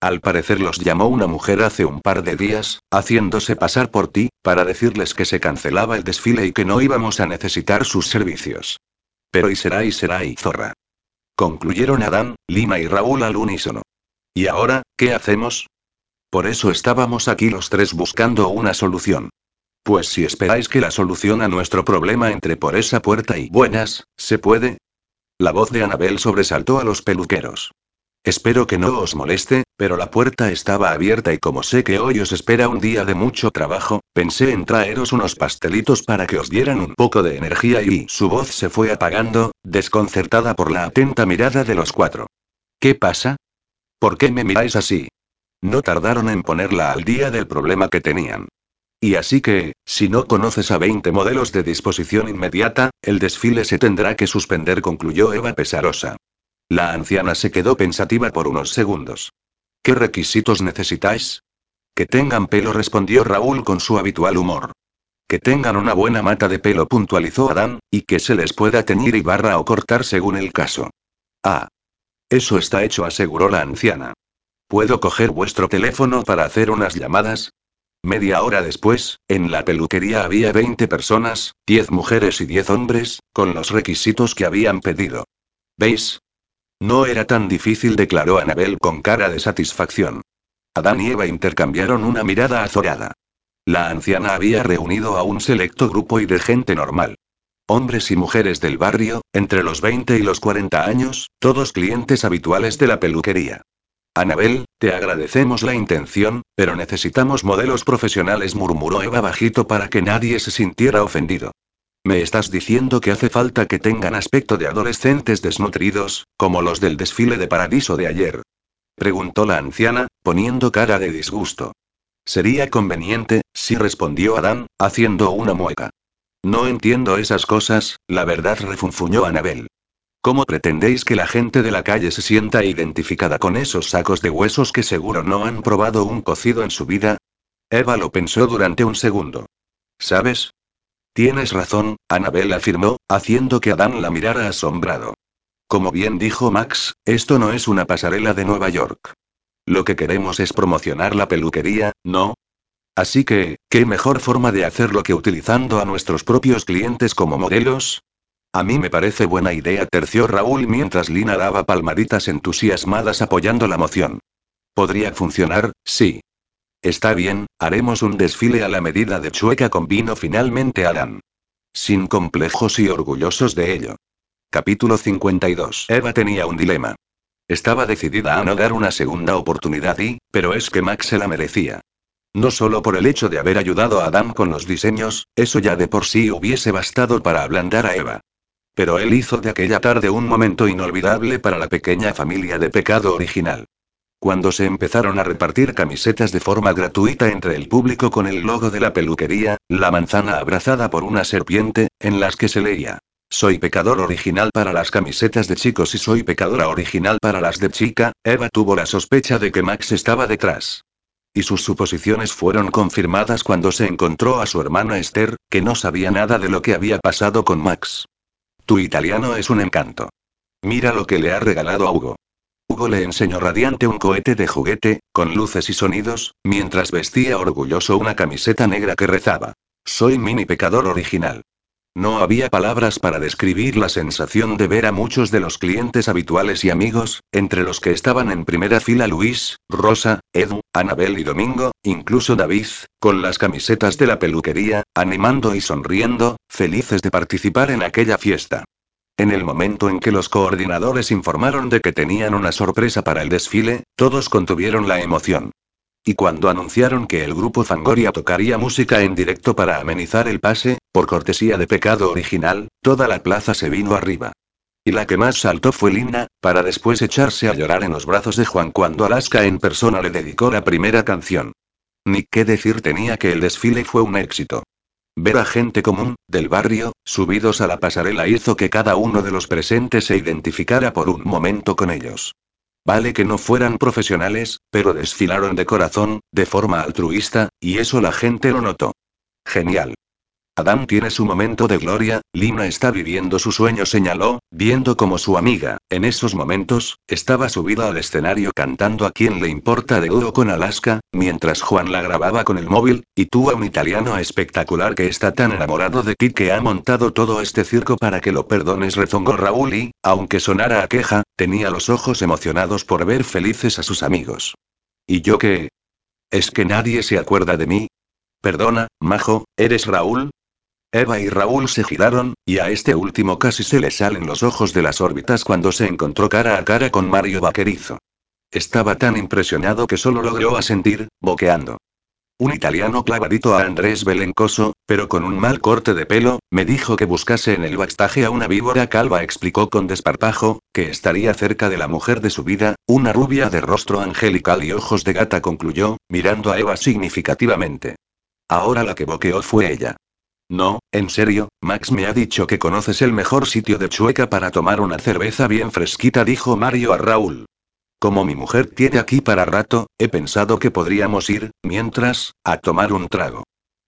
Al parecer los llamó una mujer hace un par de días, haciéndose pasar por ti, para decirles que se cancelaba el desfile y que no íbamos a necesitar sus servicios. Pero y será y será y zorra. Concluyeron Adán, Lima y Raúl al unísono. ¿Y ahora, qué hacemos? Por eso estábamos aquí los tres buscando una solución. Pues si esperáis que la solución a nuestro problema entre por esa puerta y buenas, ¿se puede? La voz de Anabel sobresaltó a los peluqueros. Espero que no os moleste, pero la puerta estaba abierta y como sé que hoy os espera un día de mucho trabajo, pensé en traeros unos pastelitos para que os dieran un poco de energía y su voz se fue apagando, desconcertada por la atenta mirada de los cuatro. ¿Qué pasa? ¿Por qué me miráis así? No tardaron en ponerla al día del problema que tenían. Y así que, si no conoces a 20 modelos de disposición inmediata, el desfile se tendrá que suspender, concluyó Eva pesarosa. La anciana se quedó pensativa por unos segundos. ¿Qué requisitos necesitáis? Que tengan pelo, respondió Raúl con su habitual humor. Que tengan una buena mata de pelo, puntualizó Adán, y que se les pueda teñir y barra o cortar según el caso. Ah. Eso está hecho, aseguró la anciana. ¿Puedo coger vuestro teléfono para hacer unas llamadas? Media hora después, en la peluquería había 20 personas, 10 mujeres y 10 hombres, con los requisitos que habían pedido. ¿Veis? No era tan difícil, declaró Anabel con cara de satisfacción. Adán y Eva intercambiaron una mirada azorada. La anciana había reunido a un selecto grupo y de gente normal. Hombres y mujeres del barrio, entre los 20 y los 40 años, todos clientes habituales de la peluquería. Anabel, te agradecemos la intención, pero necesitamos modelos profesionales, murmuró Eva bajito para que nadie se sintiera ofendido. ¿Me estás diciendo que hace falta que tengan aspecto de adolescentes desnutridos, como los del desfile de paradiso de ayer? Preguntó la anciana, poniendo cara de disgusto. Sería conveniente, sí respondió Adán, haciendo una mueca. No entiendo esas cosas, la verdad refunfuñó Anabel. ¿Cómo pretendéis que la gente de la calle se sienta identificada con esos sacos de huesos que seguro no han probado un cocido en su vida? Eva lo pensó durante un segundo. ¿Sabes? Tienes razón, Annabel afirmó, haciendo que Adán la mirara asombrado. Como bien dijo Max, esto no es una pasarela de Nueva York. Lo que queremos es promocionar la peluquería, ¿no? Así que, ¿qué mejor forma de hacerlo que utilizando a nuestros propios clientes como modelos? A mí me parece buena idea, terció Raúl mientras Lina daba palmaditas entusiasmadas apoyando la moción. Podría funcionar, sí. Está bien, haremos un desfile a la medida de Chueca con vino finalmente Adán. Sin complejos y orgullosos de ello. Capítulo 52. Eva tenía un dilema. Estaba decidida a no dar una segunda oportunidad y, pero es que Max se la merecía. No solo por el hecho de haber ayudado a Adam con los diseños, eso ya de por sí hubiese bastado para ablandar a Eva. Pero él hizo de aquella tarde un momento inolvidable para la pequeña familia de pecado original. Cuando se empezaron a repartir camisetas de forma gratuita entre el público con el logo de la peluquería, la manzana abrazada por una serpiente, en las que se leía. Soy pecador original para las camisetas de chicos y soy pecadora original para las de chica, Eva tuvo la sospecha de que Max estaba detrás. Y sus suposiciones fueron confirmadas cuando se encontró a su hermana Esther, que no sabía nada de lo que había pasado con Max. Tu italiano es un encanto. Mira lo que le ha regalado a Hugo. Hugo le enseñó radiante un cohete de juguete, con luces y sonidos, mientras vestía orgulloso una camiseta negra que rezaba. Soy mini pecador original. No había palabras para describir la sensación de ver a muchos de los clientes habituales y amigos, entre los que estaban en primera fila Luis, Rosa, Edu, Anabel y Domingo, incluso David, con las camisetas de la peluquería, animando y sonriendo, felices de participar en aquella fiesta. En el momento en que los coordinadores informaron de que tenían una sorpresa para el desfile, todos contuvieron la emoción. Y cuando anunciaron que el grupo Fangoria tocaría música en directo para amenizar el pase, por cortesía de pecado original, toda la plaza se vino arriba. Y la que más saltó fue Lina, para después echarse a llorar en los brazos de Juan cuando Alaska en persona le dedicó la primera canción. Ni qué decir tenía que el desfile fue un éxito. Ver a gente común, del barrio, subidos a la pasarela hizo que cada uno de los presentes se identificara por un momento con ellos. Vale que no fueran profesionales, pero desfilaron de corazón, de forma altruista, y eso la gente lo notó. Genial. Adam tiene su momento de gloria, Lina está viviendo su sueño, señaló, viendo como su amiga, en esos momentos, estaba subida al escenario cantando a quien le importa de dúo con Alaska, mientras Juan la grababa con el móvil, y tú a un italiano espectacular que está tan enamorado de ti que ha montado todo este circo para que lo perdones, rezongó Raúl y, aunque sonara a queja, tenía los ojos emocionados por ver felices a sus amigos. ¿Y yo qué? ¿Es que nadie se acuerda de mí? Perdona, Majo, ¿eres Raúl? Eva y Raúl se giraron, y a este último casi se le salen los ojos de las órbitas cuando se encontró cara a cara con Mario Vaquerizo. Estaba tan impresionado que solo logró asentir, boqueando. Un italiano clavadito a Andrés Belencoso, pero con un mal corte de pelo, me dijo que buscase en el backstage a una víbora calva, explicó con desparpajo, que estaría cerca de la mujer de su vida, una rubia de rostro angelical y ojos de gata, concluyó, mirando a Eva significativamente. Ahora la que boqueó fue ella. No, en serio, Max me ha dicho que conoces el mejor sitio de Chueca para tomar una cerveza bien fresquita, dijo Mario a Raúl. Como mi mujer tiene aquí para rato, he pensado que podríamos ir, mientras, a tomar un trago.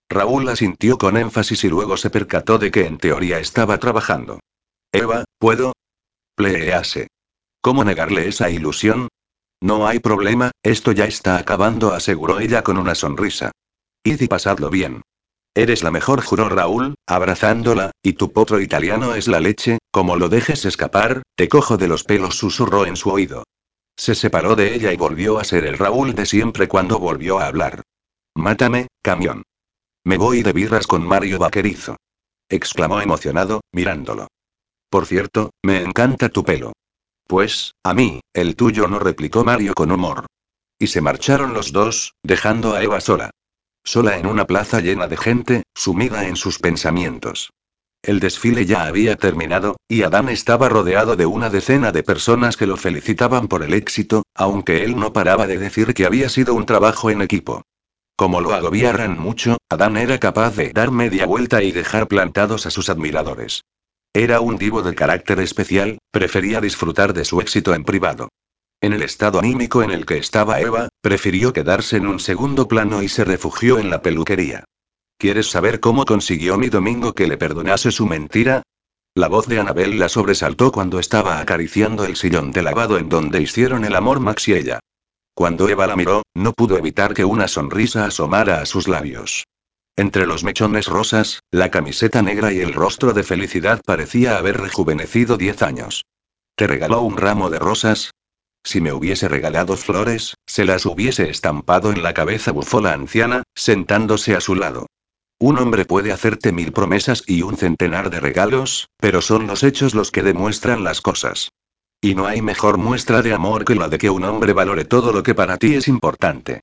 Raúl asintió con énfasis y luego se percató de que en teoría estaba trabajando. Eva, ¿puedo? Please. ¿Cómo negarle esa ilusión? No hay problema, esto ya está acabando, aseguró ella con una sonrisa. Id y pasadlo bien. Eres la mejor, juró Raúl, abrazándola, y tu potro italiano es la leche, como lo dejes escapar, te cojo de los pelos, susurró en su oído. Se separó de ella y volvió a ser el Raúl de siempre cuando volvió a hablar. Mátame, camión. Me voy de birras con Mario Vaquerizo. exclamó emocionado, mirándolo. Por cierto, me encanta tu pelo. Pues, a mí, el tuyo no replicó Mario con humor. Y se marcharon los dos, dejando a Eva sola. Sola en una plaza llena de gente, sumida en sus pensamientos. El desfile ya había terminado, y Adán estaba rodeado de una decena de personas que lo felicitaban por el éxito, aunque él no paraba de decir que había sido un trabajo en equipo. Como lo agobiaran mucho, Adán era capaz de dar media vuelta y dejar plantados a sus admiradores. Era un divo de carácter especial, prefería disfrutar de su éxito en privado. En el estado anímico en el que estaba Eva, prefirió quedarse en un segundo plano y se refugió en la peluquería. ¿Quieres saber cómo consiguió mi domingo que le perdonase su mentira? La voz de Anabel la sobresaltó cuando estaba acariciando el sillón de lavado en donde hicieron el amor Max y ella. Cuando Eva la miró, no pudo evitar que una sonrisa asomara a sus labios. Entre los mechones rosas, la camiseta negra y el rostro de felicidad parecía haber rejuvenecido diez años. ¿Te regaló un ramo de rosas? Si me hubiese regalado flores, se las hubiese estampado en la cabeza, bufó la anciana, sentándose a su lado. Un hombre puede hacerte mil promesas y un centenar de regalos, pero son los hechos los que demuestran las cosas. Y no hay mejor muestra de amor que la de que un hombre valore todo lo que para ti es importante.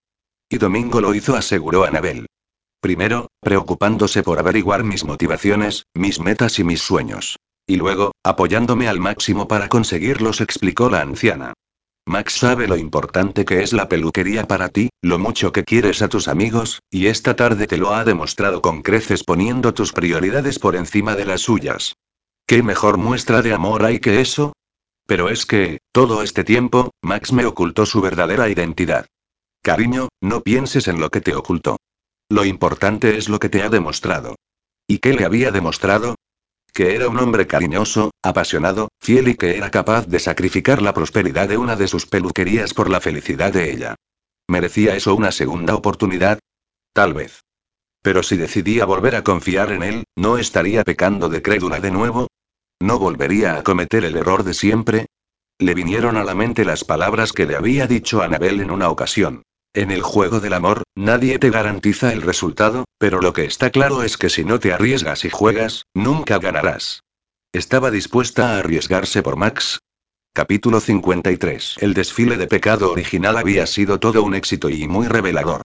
Y Domingo lo hizo, aseguró Anabel. Primero, preocupándose por averiguar mis motivaciones, mis metas y mis sueños. Y luego, apoyándome al máximo para conseguirlos, explicó la anciana. Max sabe lo importante que es la peluquería para ti, lo mucho que quieres a tus amigos, y esta tarde te lo ha demostrado con creces poniendo tus prioridades por encima de las suyas. ¿Qué mejor muestra de amor hay que eso? Pero es que, todo este tiempo, Max me ocultó su verdadera identidad. Cariño, no pienses en lo que te ocultó. Lo importante es lo que te ha demostrado. ¿Y qué le había demostrado? Que era un hombre cariñoso, apasionado, fiel y que era capaz de sacrificar la prosperidad de una de sus peluquerías por la felicidad de ella. ¿Merecía eso una segunda oportunidad? Tal vez. Pero si decidía volver a confiar en él, ¿no estaría pecando de crédula de nuevo? ¿No volvería a cometer el error de siempre? Le vinieron a la mente las palabras que le había dicho Anabel en una ocasión. En el juego del amor, nadie te garantiza el resultado, pero lo que está claro es que si no te arriesgas y juegas, nunca ganarás. ¿Estaba dispuesta a arriesgarse por Max? Capítulo 53. El desfile de pecado original había sido todo un éxito y muy revelador.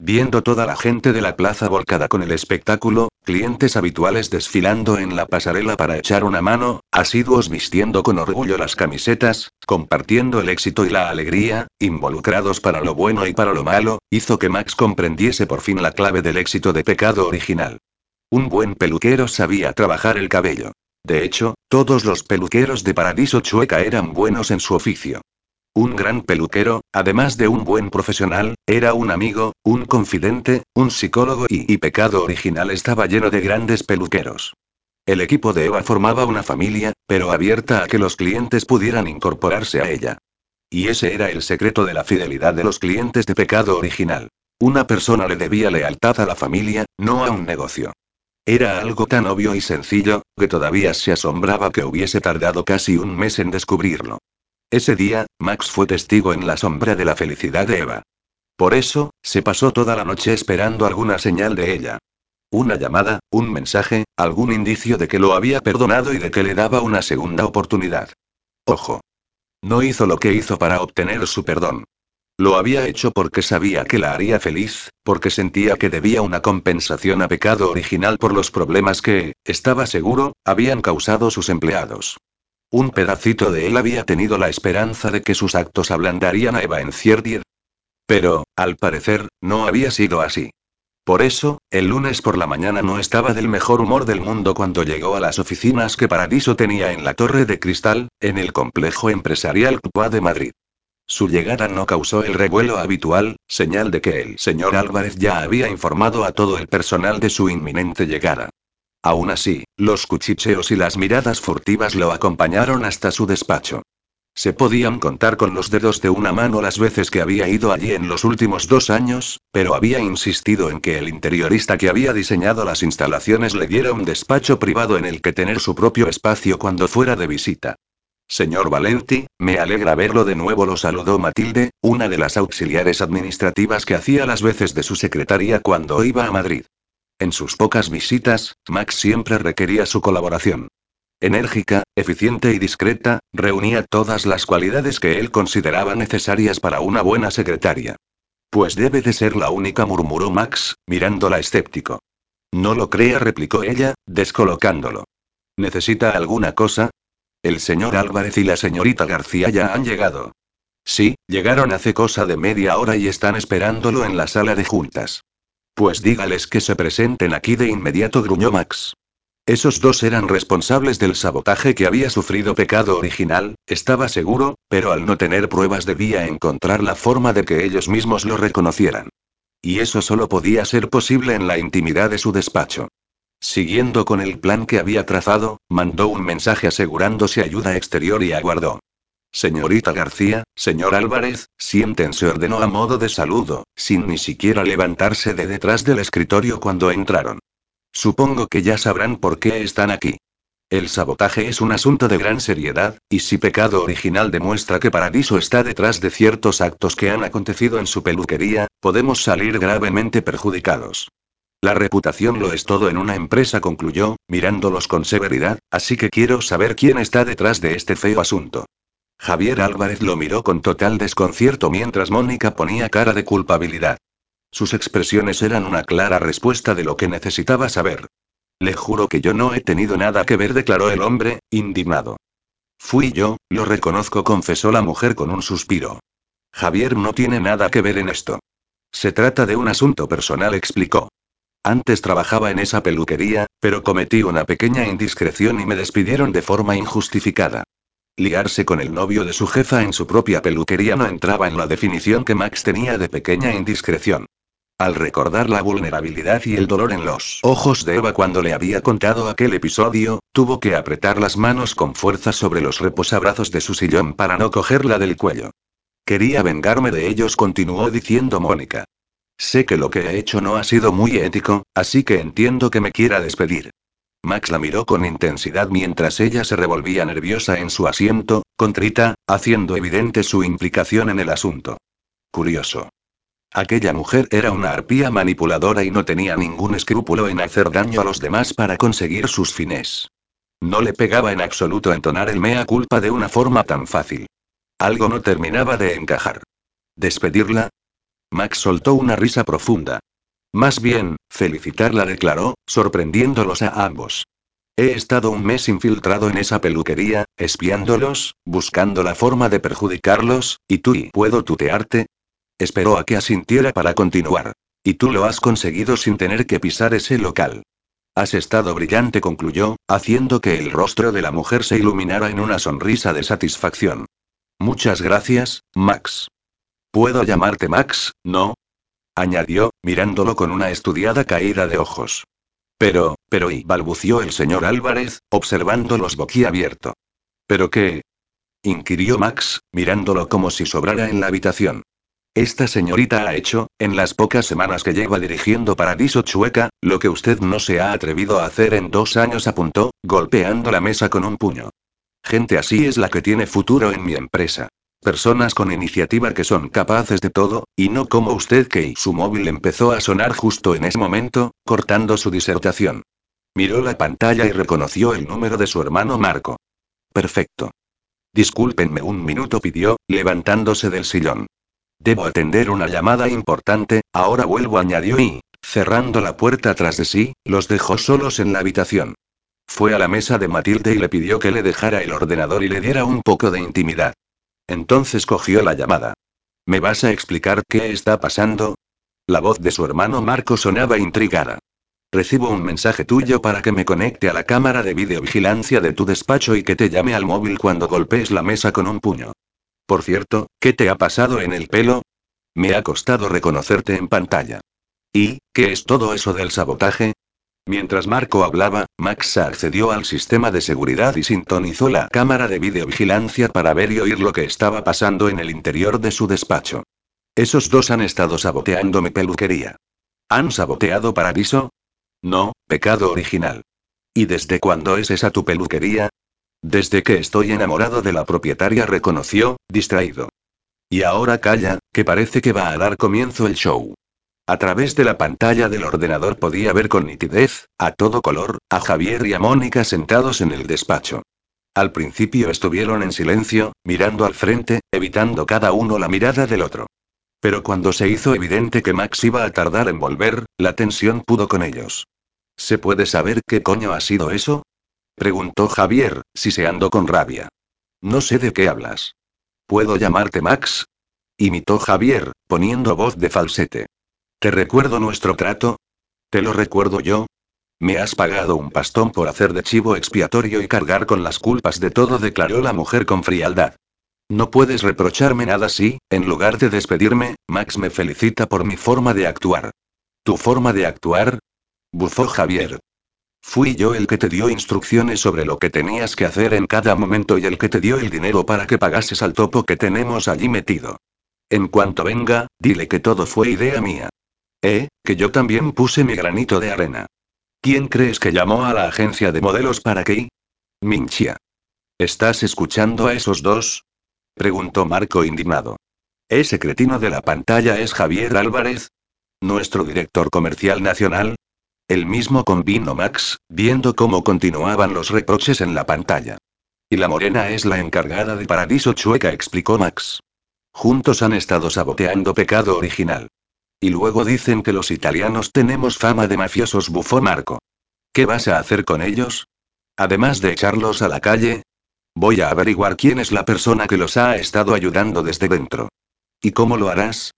Viendo toda la gente de la plaza volcada con el espectáculo, clientes habituales desfilando en la pasarela para echar una mano, asiduos vistiendo con orgullo las camisetas, compartiendo el éxito y la alegría, involucrados para lo bueno y para lo malo, hizo que Max comprendiese por fin la clave del éxito de pecado original. Un buen peluquero sabía trabajar el cabello. De hecho, todos los peluqueros de Paradiso Chueca eran buenos en su oficio. Un gran peluquero, además de un buen profesional, era un amigo, un confidente, un psicólogo y, Pecado Original estaba lleno de grandes peluqueros. El equipo de Eva formaba una familia, pero abierta a que los clientes pudieran incorporarse a ella. Y ese era el secreto de la fidelidad de los clientes de Pecado Original. Una persona le debía lealtad a la familia, no a un negocio. Era algo tan obvio y sencillo, que todavía se asombraba que hubiese tardado casi un mes en descubrirlo. Ese día, Max fue testigo en la sombra de la felicidad de Eva. Por eso, se pasó toda la noche esperando alguna señal de ella. Una llamada, un mensaje, algún indicio de que lo había perdonado y de que le daba una segunda oportunidad. Ojo. No hizo lo que hizo para obtener su perdón. Lo había hecho porque sabía que la haría feliz, porque sentía que debía una compensación a pecado original por los problemas que, estaba seguro, habían causado sus empleados. Un pedacito de él había tenido la esperanza de que sus actos ablandarían a Eva en Cierdier. Pero, al parecer, no había sido así. Por eso, el lunes por la mañana no estaba del mejor humor del mundo cuando llegó a las oficinas que Paradiso tenía en la Torre de Cristal, en el complejo empresarial Cupá de Madrid. Su llegada no causó el revuelo habitual, señal de que el señor Álvarez ya había informado a todo el personal de su inminente llegada. Aún así, los cuchicheos y las miradas furtivas lo acompañaron hasta su despacho. Se podían contar con los dedos de una mano las veces que había ido allí en los últimos dos años, pero había insistido en que el interiorista que había diseñado las instalaciones le diera un despacho privado en el que tener su propio espacio cuando fuera de visita. Señor Valenti, me alegra verlo de nuevo, lo saludó Matilde, una de las auxiliares administrativas que hacía las veces de su secretaría cuando iba a Madrid. En sus pocas visitas, Max siempre requería su colaboración. Enérgica, eficiente y discreta, reunía todas las cualidades que él consideraba necesarias para una buena secretaria. Pues debe de ser la única, murmuró Max, mirándola escéptico. No lo crea, replicó ella, descolocándolo. ¿Necesita alguna cosa? El señor Álvarez y la señorita García ya han llegado. Sí, llegaron hace cosa de media hora y están esperándolo en la sala de juntas. Pues dígales que se presenten aquí de inmediato, gruñó Max. Esos dos eran responsables del sabotaje que había sufrido pecado original, estaba seguro, pero al no tener pruebas debía encontrar la forma de que ellos mismos lo reconocieran. Y eso solo podía ser posible en la intimidad de su despacho. Siguiendo con el plan que había trazado, mandó un mensaje asegurándose ayuda exterior y aguardó. Señorita García, señor Álvarez, siéntense, ordenó a modo de saludo, sin ni siquiera levantarse de detrás del escritorio cuando entraron. Supongo que ya sabrán por qué están aquí. El sabotaje es un asunto de gran seriedad, y si pecado original demuestra que Paradiso está detrás de ciertos actos que han acontecido en su peluquería, podemos salir gravemente perjudicados. La reputación lo es todo en una empresa, concluyó, mirándolos con severidad, así que quiero saber quién está detrás de este feo asunto. Javier Álvarez lo miró con total desconcierto mientras Mónica ponía cara de culpabilidad. Sus expresiones eran una clara respuesta de lo que necesitaba saber. Le juro que yo no he tenido nada que ver, declaró el hombre, indignado. Fui yo, lo reconozco, confesó la mujer con un suspiro. Javier no tiene nada que ver en esto. Se trata de un asunto personal, explicó. Antes trabajaba en esa peluquería, pero cometí una pequeña indiscreción y me despidieron de forma injustificada. Liarse con el novio de su jefa en su propia peluquería no entraba en la definición que Max tenía de pequeña indiscreción. Al recordar la vulnerabilidad y el dolor en los ojos de Eva cuando le había contado aquel episodio, tuvo que apretar las manos con fuerza sobre los reposabrazos de su sillón para no cogerla del cuello. Quería vengarme de ellos, continuó diciendo Mónica. Sé que lo que he hecho no ha sido muy ético, así que entiendo que me quiera despedir. Max la miró con intensidad mientras ella se revolvía nerviosa en su asiento, contrita, haciendo evidente su implicación en el asunto. Curioso. Aquella mujer era una arpía manipuladora y no tenía ningún escrúpulo en hacer daño a los demás para conseguir sus fines. No le pegaba en absoluto entonar el mea culpa de una forma tan fácil. Algo no terminaba de encajar. ¿Despedirla? Max soltó una risa profunda. Más bien, felicitarla declaró, sorprendiéndolos a ambos. He estado un mes infiltrado en esa peluquería, espiándolos, buscando la forma de perjudicarlos, y tú y puedo tutearte, Esperó a que asintiera para continuar. Y tú lo has conseguido sin tener que pisar ese local. Has estado brillante, concluyó, haciendo que el rostro de la mujer se iluminara en una sonrisa de satisfacción. Muchas gracias, Max. ¿Puedo llamarte Max, no? Añadió, mirándolo con una estudiada caída de ojos. Pero, pero y balbució el señor Álvarez, observándolos boquiabierto. ¿Pero qué? inquirió Max, mirándolo como si sobrara en la habitación. Esta señorita ha hecho, en las pocas semanas que lleva dirigiendo Paradiso Chueca, lo que usted no se ha atrevido a hacer en dos años, apuntó, golpeando la mesa con un puño. Gente así es la que tiene futuro en mi empresa. Personas con iniciativa que son capaces de todo, y no como usted que su móvil empezó a sonar justo en ese momento, cortando su disertación. Miró la pantalla y reconoció el número de su hermano Marco. Perfecto. Discúlpenme un minuto, pidió, levantándose del sillón. Debo atender una llamada importante, ahora vuelvo, añadió y, cerrando la puerta tras de sí, los dejó solos en la habitación. Fue a la mesa de Matilde y le pidió que le dejara el ordenador y le diera un poco de intimidad. Entonces cogió la llamada. ¿Me vas a explicar qué está pasando? La voz de su hermano Marco sonaba intrigada. Recibo un mensaje tuyo para que me conecte a la cámara de videovigilancia de tu despacho y que te llame al móvil cuando golpees la mesa con un puño. Por cierto, ¿qué te ha pasado en el pelo? Me ha costado reconocerte en pantalla. ¿Y, qué es todo eso del sabotaje? Mientras Marco hablaba, Max accedió al sistema de seguridad y sintonizó la cámara de videovigilancia para ver y oír lo que estaba pasando en el interior de su despacho. Esos dos han estado saboteando mi peluquería. ¿Han saboteado Paradiso? No, pecado original. ¿Y desde cuándo es esa tu peluquería? Desde que estoy enamorado de la propietaria, reconoció, distraído. Y ahora calla, que parece que va a dar comienzo el show. A través de la pantalla del ordenador podía ver con nitidez, a todo color, a Javier y a Mónica sentados en el despacho. Al principio estuvieron en silencio, mirando al frente, evitando cada uno la mirada del otro. Pero cuando se hizo evidente que Max iba a tardar en volver, la tensión pudo con ellos. ¿Se puede saber qué coño ha sido eso? Preguntó Javier, siseando con rabia. No sé de qué hablas. ¿Puedo llamarte Max? Imitó Javier, poniendo voz de falsete. ¿Te recuerdo nuestro trato? ¿Te lo recuerdo yo? Me has pagado un pastón por hacer de chivo expiatorio y cargar con las culpas de todo, declaró la mujer con frialdad. No puedes reprocharme nada si, en lugar de despedirme, Max me felicita por mi forma de actuar. ¿Tu forma de actuar? Bufó Javier. Fui yo el que te dio instrucciones sobre lo que tenías que hacer en cada momento y el que te dio el dinero para que pagases al topo que tenemos allí metido. En cuanto venga, dile que todo fue idea mía. Eh, que yo también puse mi granito de arena. ¿Quién crees que llamó a la agencia de modelos para qué? Minchia. ¿Estás escuchando a esos dos? Preguntó Marco indignado. ¿Ese cretino de la pantalla es Javier Álvarez? ¿Nuestro director comercial nacional? El mismo convino Max, viendo cómo continuaban los reproches en la pantalla. Y la morena es la encargada de Paradiso Chueca, explicó Max. Juntos han estado saboteando pecado original. Y luego dicen que los italianos tenemos fama de mafiosos, bufó Marco. ¿Qué vas a hacer con ellos? Además de echarlos a la calle. Voy a averiguar quién es la persona que los ha estado ayudando desde dentro. ¿Y cómo lo harás?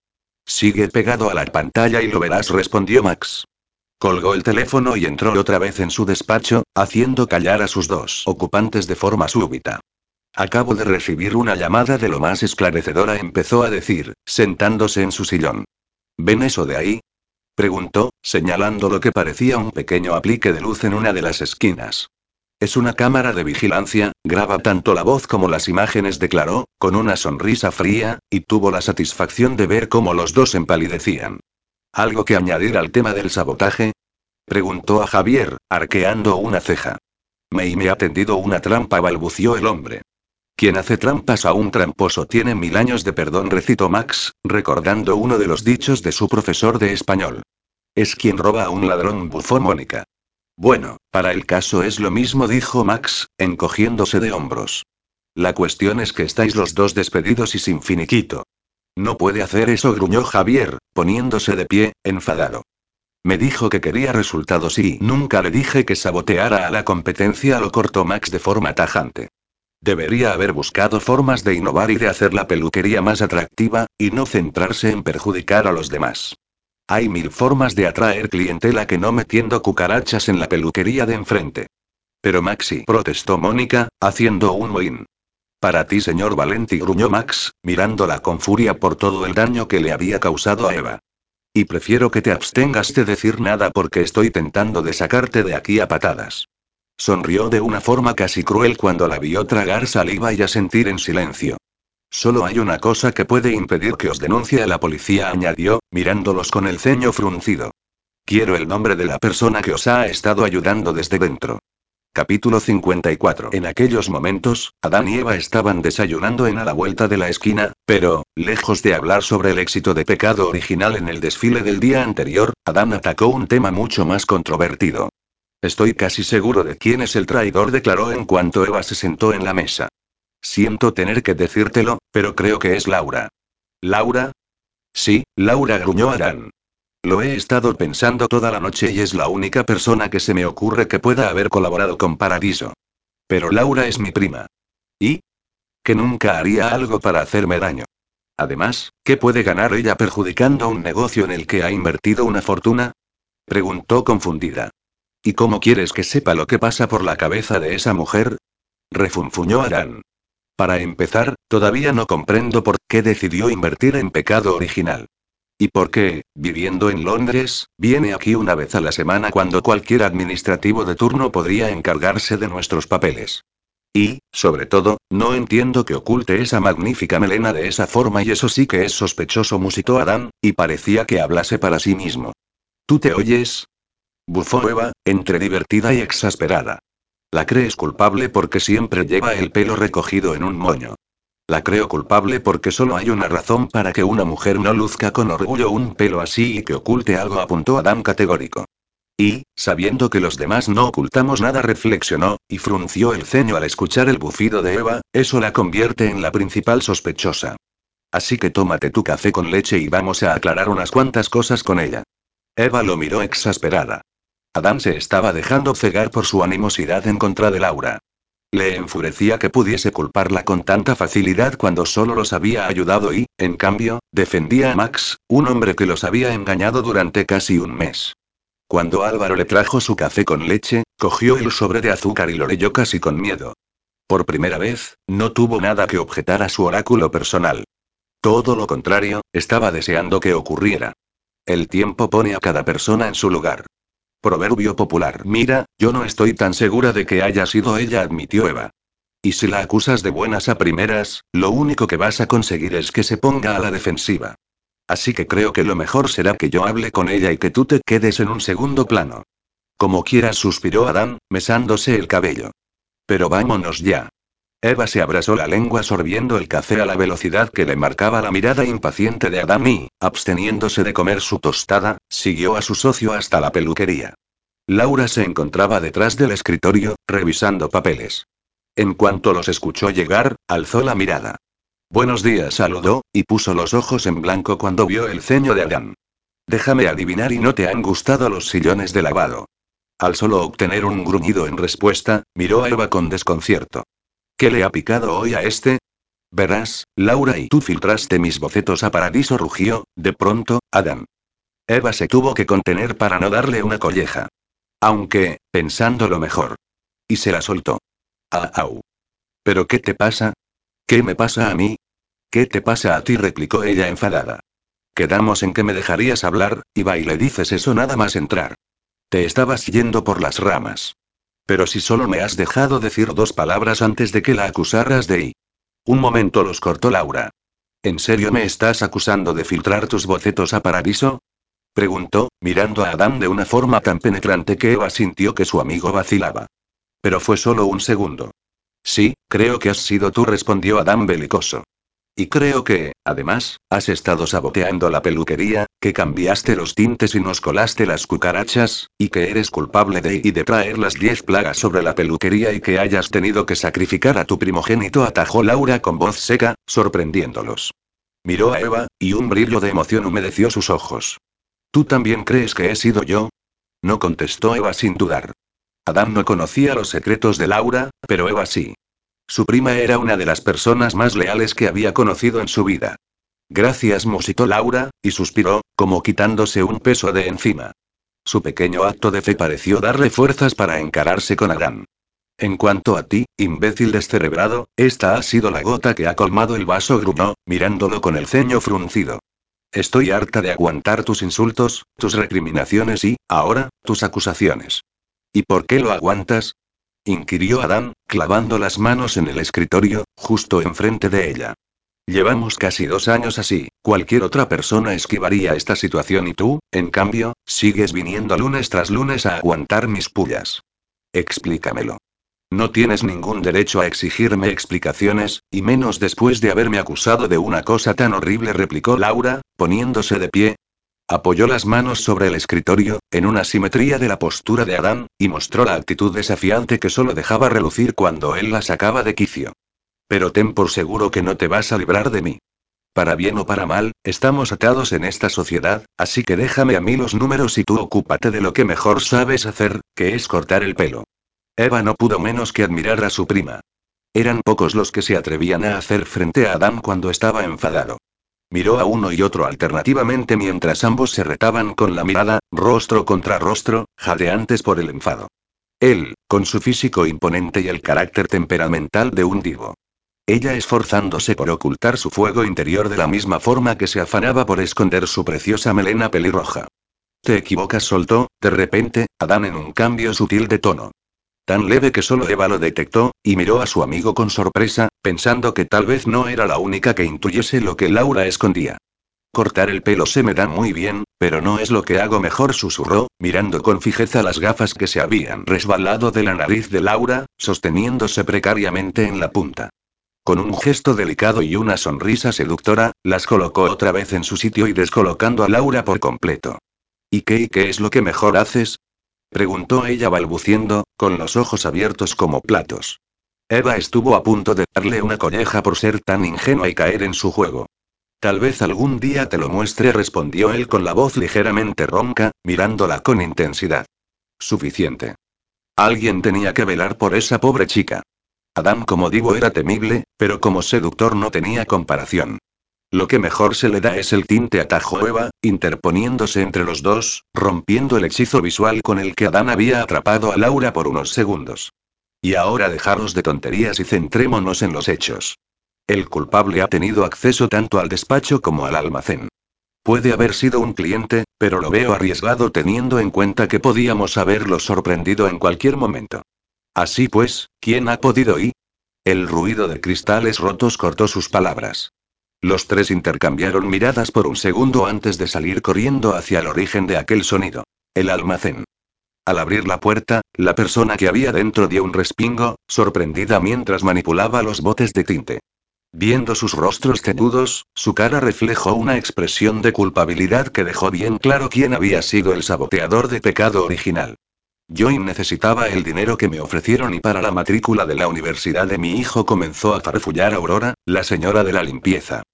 Sigue pegado a la pantalla y lo verás, respondió Max. Colgó el teléfono y entró otra vez en su despacho, haciendo callar a sus dos ocupantes de forma súbita. Acabo de recibir una llamada de lo más esclarecedora, empezó a decir, sentándose en su sillón. ¿Ven eso de ahí? preguntó, señalando lo que parecía un pequeño aplique de luz en una de las esquinas. Es una cámara de vigilancia, graba tanto la voz como las imágenes, declaró, con una sonrisa fría, y tuvo la satisfacción de ver cómo los dos empalidecían. ¿Algo que añadir al tema del sabotaje? Preguntó a Javier, arqueando una ceja. Me me ha tendido una trampa, balbució el hombre. Quien hace trampas a un tramposo tiene mil años de perdón, recitó Max, recordando uno de los dichos de su profesor de español. Es quien roba a un ladrón, bufó Mónica. Bueno, para el caso es lo mismo, dijo Max, encogiéndose de hombros. La cuestión es que estáis los dos despedidos y sin finiquito. No puede hacer eso, gruñó Javier, poniéndose de pie, enfadado. Me dijo que quería resultados y nunca le dije que saboteara a la competencia, lo cortó Max de forma tajante. Debería haber buscado formas de innovar y de hacer la peluquería más atractiva, y no centrarse en perjudicar a los demás. Hay mil formas de atraer clientela que no metiendo cucarachas en la peluquería de enfrente. Pero Maxi, protestó Mónica, haciendo un mohín. Para ti, señor Valenti, gruñó Max, mirándola con furia por todo el daño que le había causado a Eva. Y prefiero que te abstengas de decir nada porque estoy tentando de sacarte de aquí a patadas. Sonrió de una forma casi cruel cuando la vio tragar saliva y asentir en silencio. Solo hay una cosa que puede impedir que os denuncie a la policía, añadió, mirándolos con el ceño fruncido. Quiero el nombre de la persona que os ha estado ayudando desde dentro. Capítulo 54. En aquellos momentos, Adán y Eva estaban desayunando en a la vuelta de la esquina, pero, lejos de hablar sobre el éxito de pecado original en el desfile del día anterior, Adán atacó un tema mucho más controvertido. Estoy casi seguro de quién es el traidor, declaró en cuanto Eva se sentó en la mesa. Siento tener que decírtelo, pero creo que es Laura. ¿Laura? Sí, Laura gruñó Adán. Lo he estado pensando toda la noche y es la única persona que se me ocurre que pueda haber colaborado con Paradiso. Pero Laura es mi prima. ¿Y? Que nunca haría algo para hacerme daño. Además, ¿qué puede ganar ella perjudicando un negocio en el que ha invertido una fortuna? Preguntó confundida. ¿Y cómo quieres que sepa lo que pasa por la cabeza de esa mujer? Refunfuñó Adán. Para empezar, todavía no comprendo por qué decidió invertir en pecado original. ¿Y por qué, viviendo en Londres, viene aquí una vez a la semana cuando cualquier administrativo de turno podría encargarse de nuestros papeles? Y, sobre todo, no entiendo que oculte esa magnífica melena de esa forma y eso sí que es sospechoso, musitó Adán, y parecía que hablase para sí mismo. ¿Tú te oyes? Bufó Eva, entre divertida y exasperada. La crees culpable porque siempre lleva el pelo recogido en un moño. La creo culpable porque solo hay una razón para que una mujer no luzca con orgullo un pelo así y que oculte algo, apuntó Adam categórico. Y, sabiendo que los demás no ocultamos nada, reflexionó, y frunció el ceño al escuchar el bufido de Eva, eso la convierte en la principal sospechosa. Así que tómate tu café con leche y vamos a aclarar unas cuantas cosas con ella. Eva lo miró exasperada. Adam se estaba dejando cegar por su animosidad en contra de Laura. Le enfurecía que pudiese culparla con tanta facilidad cuando solo los había ayudado y, en cambio, defendía a Max, un hombre que los había engañado durante casi un mes. Cuando Álvaro le trajo su café con leche, cogió el sobre de azúcar y lo leyó casi con miedo. Por primera vez, no tuvo nada que objetar a su oráculo personal. Todo lo contrario, estaba deseando que ocurriera. El tiempo pone a cada persona en su lugar. Proverbio popular. Mira, yo no estoy tan segura de que haya sido ella, admitió Eva. Y si la acusas de buenas a primeras, lo único que vas a conseguir es que se ponga a la defensiva. Así que creo que lo mejor será que yo hable con ella y que tú te quedes en un segundo plano. Como quieras, suspiró Adán, mesándose el cabello. Pero vámonos ya. Eva se abrazó la lengua sorbiendo el café a la velocidad que le marcaba la mirada impaciente de Adam y, absteniéndose de comer su tostada, siguió a su socio hasta la peluquería. Laura se encontraba detrás del escritorio, revisando papeles. En cuanto los escuchó llegar, alzó la mirada. Buenos días, saludó, y puso los ojos en blanco cuando vio el ceño de Adán. Déjame adivinar y no te han gustado los sillones de lavado. Al solo obtener un gruñido en respuesta, miró a Eva con desconcierto. ¿Qué le ha picado hoy a este? Verás, Laura y tú filtraste mis bocetos a Paradiso rugió, de pronto, Adam. Eva se tuvo que contener para no darle una colleja. Aunque, pensándolo mejor. Y se la soltó. Ah, au. ¿Pero qué te pasa? ¿Qué me pasa a mí? ¿Qué te pasa a ti? replicó ella enfadada. Quedamos en que me dejarías hablar, y va y le dices eso nada más entrar. Te estabas yendo por las ramas. Pero si solo me has dejado decir dos palabras antes de que la acusaras de... Un momento los cortó Laura. ¿En serio me estás acusando de filtrar tus bocetos a Paradiso? Preguntó, mirando a Adam de una forma tan penetrante que Eva sintió que su amigo vacilaba. Pero fue solo un segundo. Sí, creo que has sido tú, respondió Adam belicoso. Y creo que, además, has estado saboteando la peluquería, que cambiaste los tintes y nos colaste las cucarachas, y que eres culpable de y de traer las diez plagas sobre la peluquería y que hayas tenido que sacrificar a tu primogénito, atajó Laura con voz seca, sorprendiéndolos. Miró a Eva, y un brillo de emoción humedeció sus ojos. ¿Tú también crees que he sido yo? No contestó Eva sin dudar. Adam no conocía los secretos de Laura, pero Eva sí. Su prima era una de las personas más leales que había conocido en su vida. Gracias, musitó Laura, y suspiró, como quitándose un peso de encima. Su pequeño acto de fe pareció darle fuerzas para encararse con Adán. En cuanto a ti, imbécil descerebrado, esta ha sido la gota que ha colmado el vaso, gruñó, mirándolo con el ceño fruncido. Estoy harta de aguantar tus insultos, tus recriminaciones y, ahora, tus acusaciones. ¿Y por qué lo aguantas? Inquirió Adán, clavando las manos en el escritorio, justo enfrente de ella. Llevamos casi dos años así, cualquier otra persona esquivaría esta situación y tú, en cambio, sigues viniendo lunes tras lunes a aguantar mis pullas. Explícamelo. No tienes ningún derecho a exigirme explicaciones, y menos después de haberme acusado de una cosa tan horrible, replicó Laura, poniéndose de pie, Apoyó las manos sobre el escritorio, en una simetría de la postura de Adán, y mostró la actitud desafiante que solo dejaba relucir cuando él la sacaba de quicio. Pero ten por seguro que no te vas a librar de mí. Para bien o para mal, estamos atados en esta sociedad, así que déjame a mí los números y tú ocúpate de lo que mejor sabes hacer, que es cortar el pelo. Eva no pudo menos que admirar a su prima. Eran pocos los que se atrevían a hacer frente a Adán cuando estaba enfadado. Miró a uno y otro alternativamente mientras ambos se retaban con la mirada, rostro contra rostro, jadeantes por el enfado. Él, con su físico imponente y el carácter temperamental de un divo. ella esforzándose por ocultar su fuego interior de la misma forma que se afanaba por esconder su preciosa melena pelirroja. Te equivocas, soltó, de repente, Adán en un cambio sutil de tono. Tan leve que solo Eva lo detectó, y miró a su amigo con sorpresa, pensando que tal vez no era la única que intuyese lo que Laura escondía. Cortar el pelo se me da muy bien, pero no es lo que hago mejor, susurró, mirando con fijeza las gafas que se habían resbalado de la nariz de Laura, sosteniéndose precariamente en la punta. Con un gesto delicado y una sonrisa seductora, las colocó otra vez en su sitio y descolocando a Laura por completo. ¿Y qué y qué es lo que mejor haces? Preguntó ella balbuciendo, con los ojos abiertos como platos. Eva estuvo a punto de darle una colleja por ser tan ingenua y caer en su juego. Tal vez algún día te lo muestre, respondió él con la voz ligeramente ronca, mirándola con intensidad. Suficiente. Alguien tenía que velar por esa pobre chica. Adam como digo era temible, pero como seductor no tenía comparación. Lo que mejor se le da es el tinte atajó Eva, interponiéndose entre los dos, rompiendo el hechizo visual con el que Adán había atrapado a Laura por unos segundos. Y ahora dejaros de tonterías y centrémonos en los hechos. El culpable ha tenido acceso tanto al despacho como al almacén. Puede haber sido un cliente, pero lo veo arriesgado teniendo en cuenta que podíamos haberlo sorprendido en cualquier momento. Así pues, ¿quién ha podido ir? El ruido de cristales rotos cortó sus palabras. Los tres intercambiaron miradas por un segundo antes de salir corriendo hacia el origen de aquel sonido. El almacén. Al abrir la puerta, la persona que había dentro dio un respingo, sorprendida mientras manipulaba los botes de tinte. Viendo sus rostros tenudos, su cara reflejó una expresión de culpabilidad que dejó bien claro quién había sido el saboteador de pecado original. Joy necesitaba el dinero que me ofrecieron y para la matrícula de la universidad de mi hijo comenzó a farfullar Aurora, la señora de la limpieza.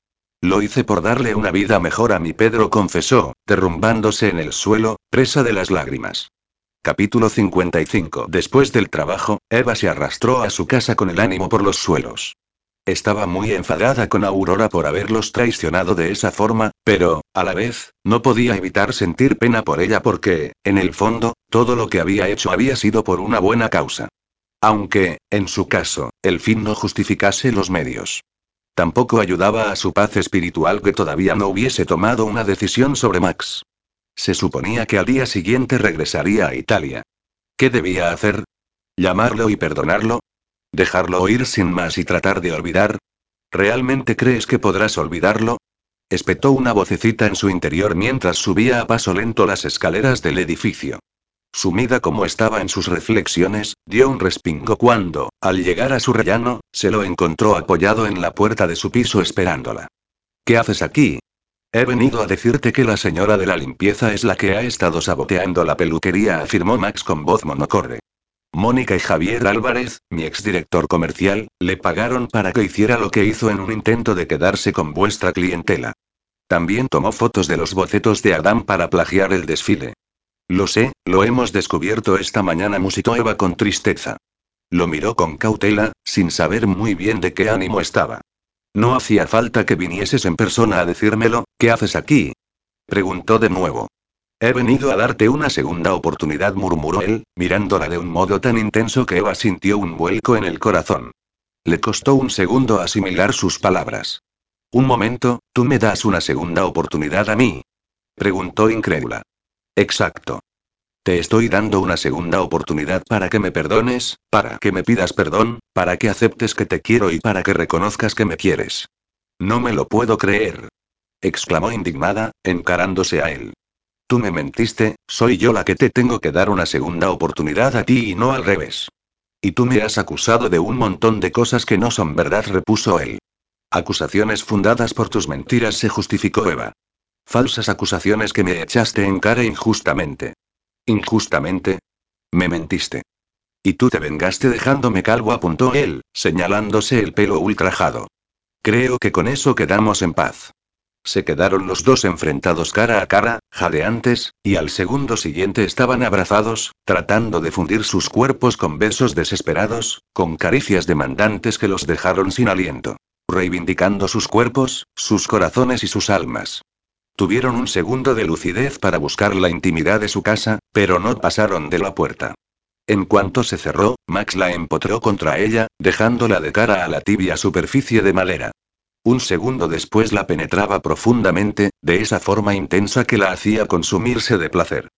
Lo hice por darle una vida mejor a mi Pedro, confesó, derrumbándose en el suelo, presa de las lágrimas. Capítulo 55 Después del trabajo, Eva se arrastró a su casa con el ánimo por los suelos. Estaba muy enfadada con Aurora por haberlos traicionado de esa forma, pero, a la vez, no podía evitar sentir pena por ella porque, en el fondo, todo lo que había hecho había sido por una buena causa. Aunque, en su caso, el fin no justificase los medios. Tampoco ayudaba a su paz espiritual que todavía no hubiese tomado una decisión sobre Max. Se suponía que al día siguiente regresaría a Italia. ¿Qué debía hacer? ¿Llamarlo y perdonarlo? ¿Dejarlo oír sin más y tratar de olvidar? ¿Realmente crees que podrás olvidarlo? Espetó una vocecita en su interior mientras subía a paso lento las escaleras del edificio. Sumida como estaba en sus reflexiones, dio un respingo cuando, al llegar a su rellano, se lo encontró apoyado en la puerta de su piso esperándola. ¿Qué haces aquí? He venido a decirte que la señora de la limpieza es la que ha estado saboteando la peluquería, afirmó Max con voz monocorde. Mónica y Javier Álvarez, mi exdirector comercial, le pagaron para que hiciera lo que hizo en un intento de quedarse con vuestra clientela. También tomó fotos de los bocetos de Adam para plagiar el desfile. Lo sé, lo hemos descubierto esta mañana, musitó Eva con tristeza. Lo miró con cautela, sin saber muy bien de qué ánimo estaba. No hacía falta que vinieses en persona a decírmelo, ¿qué haces aquí? Preguntó de nuevo. He venido a darte una segunda oportunidad, murmuró él, mirándola de un modo tan intenso que Eva sintió un vuelco en el corazón. Le costó un segundo asimilar sus palabras. Un momento, ¿tú me das una segunda oportunidad a mí? Preguntó incrédula. Exacto. Te estoy dando una segunda oportunidad para que me perdones, para que me pidas perdón, para que aceptes que te quiero y para que reconozcas que me quieres. No me lo puedo creer. exclamó indignada, encarándose a él. Tú me mentiste, soy yo la que te tengo que dar una segunda oportunidad a ti y no al revés. Y tú me has acusado de un montón de cosas que no son verdad, repuso él. Acusaciones fundadas por tus mentiras, se justificó Eva. Falsas acusaciones que me echaste en cara injustamente. ¿Injustamente? Me mentiste. Y tú te vengaste dejándome calvo, apuntó él, señalándose el pelo ultrajado. Creo que con eso quedamos en paz. Se quedaron los dos enfrentados cara a cara, jadeantes, y al segundo siguiente estaban abrazados, tratando de fundir sus cuerpos con besos desesperados, con caricias demandantes que los dejaron sin aliento. Reivindicando sus cuerpos, sus corazones y sus almas. Tuvieron un segundo de lucidez para buscar la intimidad de su casa, pero no pasaron de la puerta. En cuanto se cerró, Max la empotró contra ella, dejándola de cara a la tibia superficie de madera. Un segundo después la penetraba profundamente, de esa forma intensa que la hacía consumirse de placer.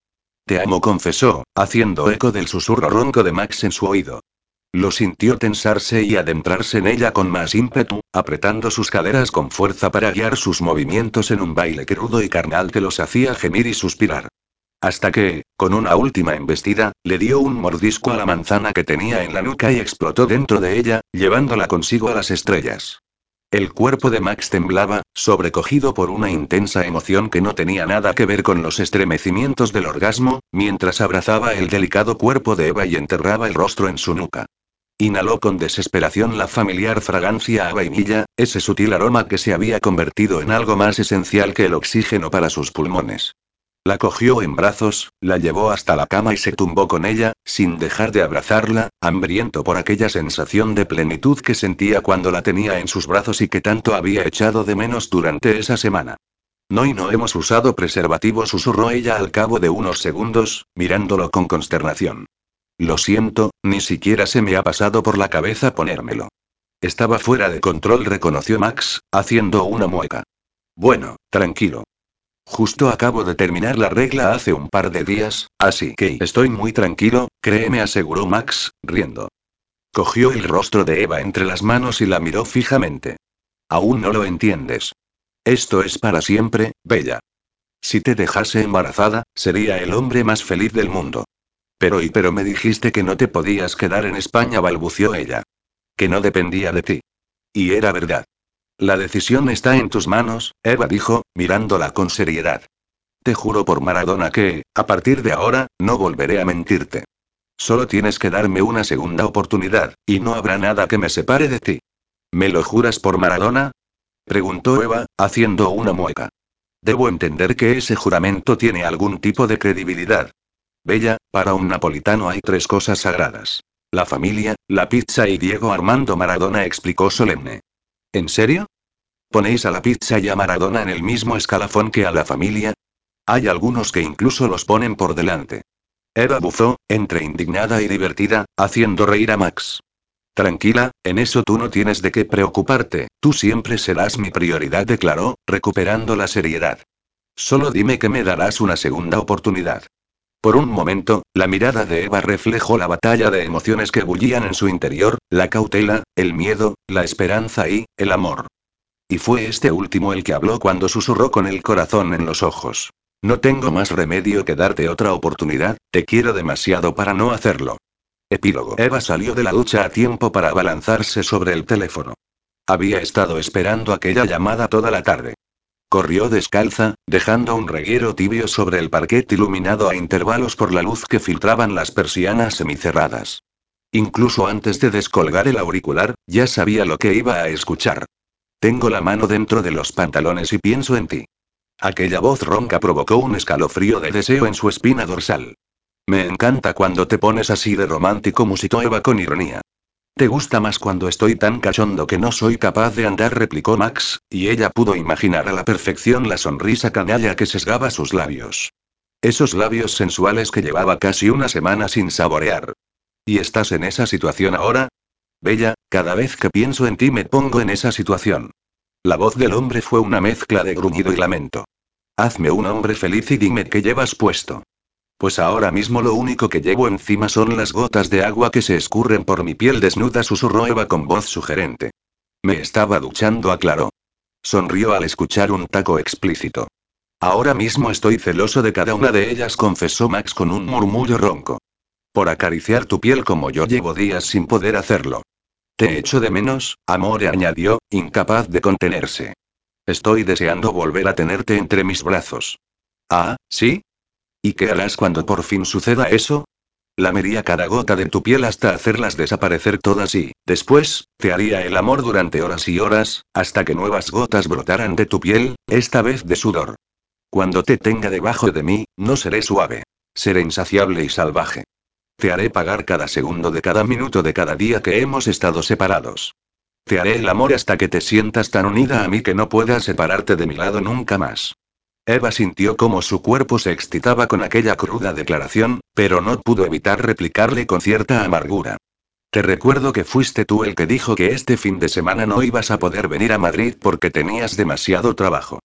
Te amo, confesó, haciendo eco del susurro ronco de Max en su oído. Lo sintió tensarse y adentrarse en ella con más ímpetu, apretando sus caderas con fuerza para guiar sus movimientos en un baile crudo y carnal que los hacía gemir y suspirar. Hasta que, con una última embestida, le dio un mordisco a la manzana que tenía en la nuca y explotó dentro de ella, llevándola consigo a las estrellas. El cuerpo de Max temblaba, sobrecogido por una intensa emoción que no tenía nada que ver con los estremecimientos del orgasmo, mientras abrazaba el delicado cuerpo de Eva y enterraba el rostro en su nuca. Inhaló con desesperación la familiar fragancia a vainilla, ese sutil aroma que se había convertido en algo más esencial que el oxígeno para sus pulmones. La cogió en brazos, la llevó hasta la cama y se tumbó con ella, sin dejar de abrazarla, hambriento por aquella sensación de plenitud que sentía cuando la tenía en sus brazos y que tanto había echado de menos durante esa semana. No y no hemos usado preservativo, susurró ella al cabo de unos segundos, mirándolo con consternación. Lo siento, ni siquiera se me ha pasado por la cabeza ponérmelo. Estaba fuera de control, reconoció Max, haciendo una mueca. Bueno, tranquilo. Justo acabo de terminar la regla hace un par de días, así que estoy muy tranquilo, créeme, aseguró Max, riendo. Cogió el rostro de Eva entre las manos y la miró fijamente. Aún no lo entiendes. Esto es para siempre, Bella. Si te dejase embarazada, sería el hombre más feliz del mundo. Pero y pero me dijiste que no te podías quedar en España, balbució ella. Que no dependía de ti. Y era verdad. La decisión está en tus manos, Eva dijo, mirándola con seriedad. Te juro por Maradona que, a partir de ahora, no volveré a mentirte. Solo tienes que darme una segunda oportunidad, y no habrá nada que me separe de ti. ¿Me lo juras por Maradona? preguntó Eva, haciendo una mueca. Debo entender que ese juramento tiene algún tipo de credibilidad. Bella, para un napolitano hay tres cosas sagradas. La familia, la pizza y Diego Armando Maradona explicó solemne. ¿En serio? ¿Ponéis a la pizza y a Maradona en el mismo escalafón que a la familia? Hay algunos que incluso los ponen por delante. Eva buzó, entre indignada y divertida, haciendo reír a Max. Tranquila, en eso tú no tienes de qué preocuparte, tú siempre serás mi prioridad, declaró, recuperando la seriedad. Solo dime que me darás una segunda oportunidad. Por un momento, la mirada de Eva reflejó la batalla de emociones que bullían en su interior, la cautela, el miedo, la esperanza y, el amor. Y fue este último el que habló cuando susurró con el corazón en los ojos. No tengo más remedio que darte otra oportunidad, te quiero demasiado para no hacerlo. Epílogo. Eva salió de la ducha a tiempo para abalanzarse sobre el teléfono. Había estado esperando aquella llamada toda la tarde. Corrió descalza, dejando un reguero tibio sobre el parquet iluminado a intervalos por la luz que filtraban las persianas semicerradas. Incluso antes de descolgar el auricular, ya sabía lo que iba a escuchar. Tengo la mano dentro de los pantalones y pienso en ti. Aquella voz ronca provocó un escalofrío de deseo en su espina dorsal. Me encanta cuando te pones así de romántico, musitó Eva con ironía. Te gusta más cuando estoy tan cachondo que no soy capaz de andar, replicó Max, y ella pudo imaginar a la perfección la sonrisa canalla que sesgaba sus labios. Esos labios sensuales que llevaba casi una semana sin saborear. ¿Y estás en esa situación ahora? Bella, cada vez que pienso en ti me pongo en esa situación. La voz del hombre fue una mezcla de gruñido y lamento. Hazme un hombre feliz y dime qué llevas puesto. Pues ahora mismo lo único que llevo encima son las gotas de agua que se escurren por mi piel desnuda, susurró Eva con voz sugerente. Me estaba duchando, aclaró. Sonrió al escuchar un taco explícito. Ahora mismo estoy celoso de cada una de ellas, confesó Max con un murmullo ronco. Por acariciar tu piel como yo llevo días sin poder hacerlo. Te echo de menos, amor, añadió, incapaz de contenerse. Estoy deseando volver a tenerte entre mis brazos. Ah, ¿sí? ¿Y qué harás cuando por fin suceda eso? Lamería cada gota de tu piel hasta hacerlas desaparecer todas y, después, te haría el amor durante horas y horas, hasta que nuevas gotas brotaran de tu piel, esta vez de sudor. Cuando te tenga debajo de mí, no seré suave. Seré insaciable y salvaje. Te haré pagar cada segundo de cada minuto de cada día que hemos estado separados. Te haré el amor hasta que te sientas tan unida a mí que no puedas separarte de mi lado nunca más. Eva sintió cómo su cuerpo se excitaba con aquella cruda declaración, pero no pudo evitar replicarle con cierta amargura. Te recuerdo que fuiste tú el que dijo que este fin de semana no ibas a poder venir a Madrid porque tenías demasiado trabajo.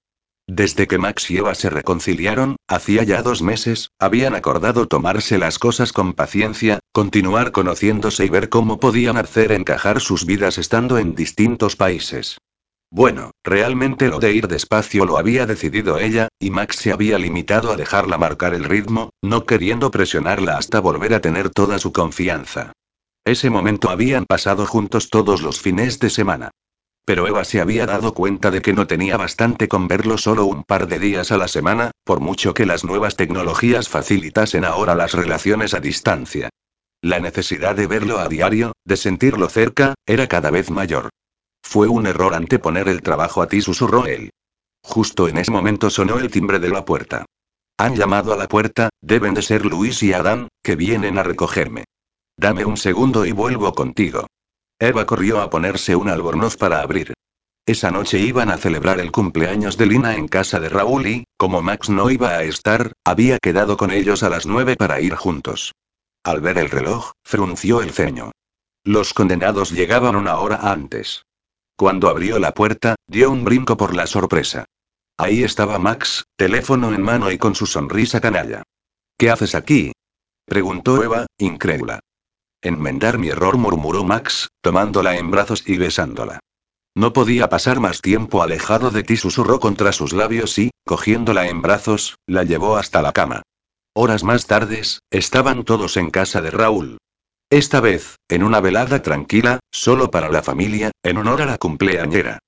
Desde que Max y Eva se reconciliaron, hacía ya dos meses, habían acordado tomarse las cosas con paciencia, continuar conociéndose y ver cómo podían hacer encajar sus vidas estando en distintos países. Bueno, realmente lo de ir despacio lo había decidido ella, y Max se había limitado a dejarla marcar el ritmo, no queriendo presionarla hasta volver a tener toda su confianza. Ese momento habían pasado juntos todos los fines de semana. Pero Eva se había dado cuenta de que no tenía bastante con verlo solo un par de días a la semana, por mucho que las nuevas tecnologías facilitasen ahora las relaciones a distancia. La necesidad de verlo a diario, de sentirlo cerca, era cada vez mayor. Fue un error anteponer el trabajo a ti, susurró él. Justo en ese momento sonó el timbre de la puerta. Han llamado a la puerta, deben de ser Luis y Adán, que vienen a recogerme. Dame un segundo y vuelvo contigo. Eva corrió a ponerse un albornoz para abrir. Esa noche iban a celebrar el cumpleaños de Lina en casa de Raúl y, como Max no iba a estar, había quedado con ellos a las nueve para ir juntos. Al ver el reloj, frunció el ceño. Los condenados llegaban una hora antes. Cuando abrió la puerta, dio un brinco por la sorpresa. Ahí estaba Max, teléfono en mano y con su sonrisa canalla. ¿Qué haces aquí? preguntó Eva, incrédula. Enmendar mi error, murmuró Max, tomándola en brazos y besándola. No podía pasar más tiempo alejado de ti, susurró contra sus labios y, cogiéndola en brazos, la llevó hasta la cama. Horas más tardes, estaban todos en casa de Raúl. Esta vez, en una velada tranquila, solo para la familia, en honor a la cumpleañera.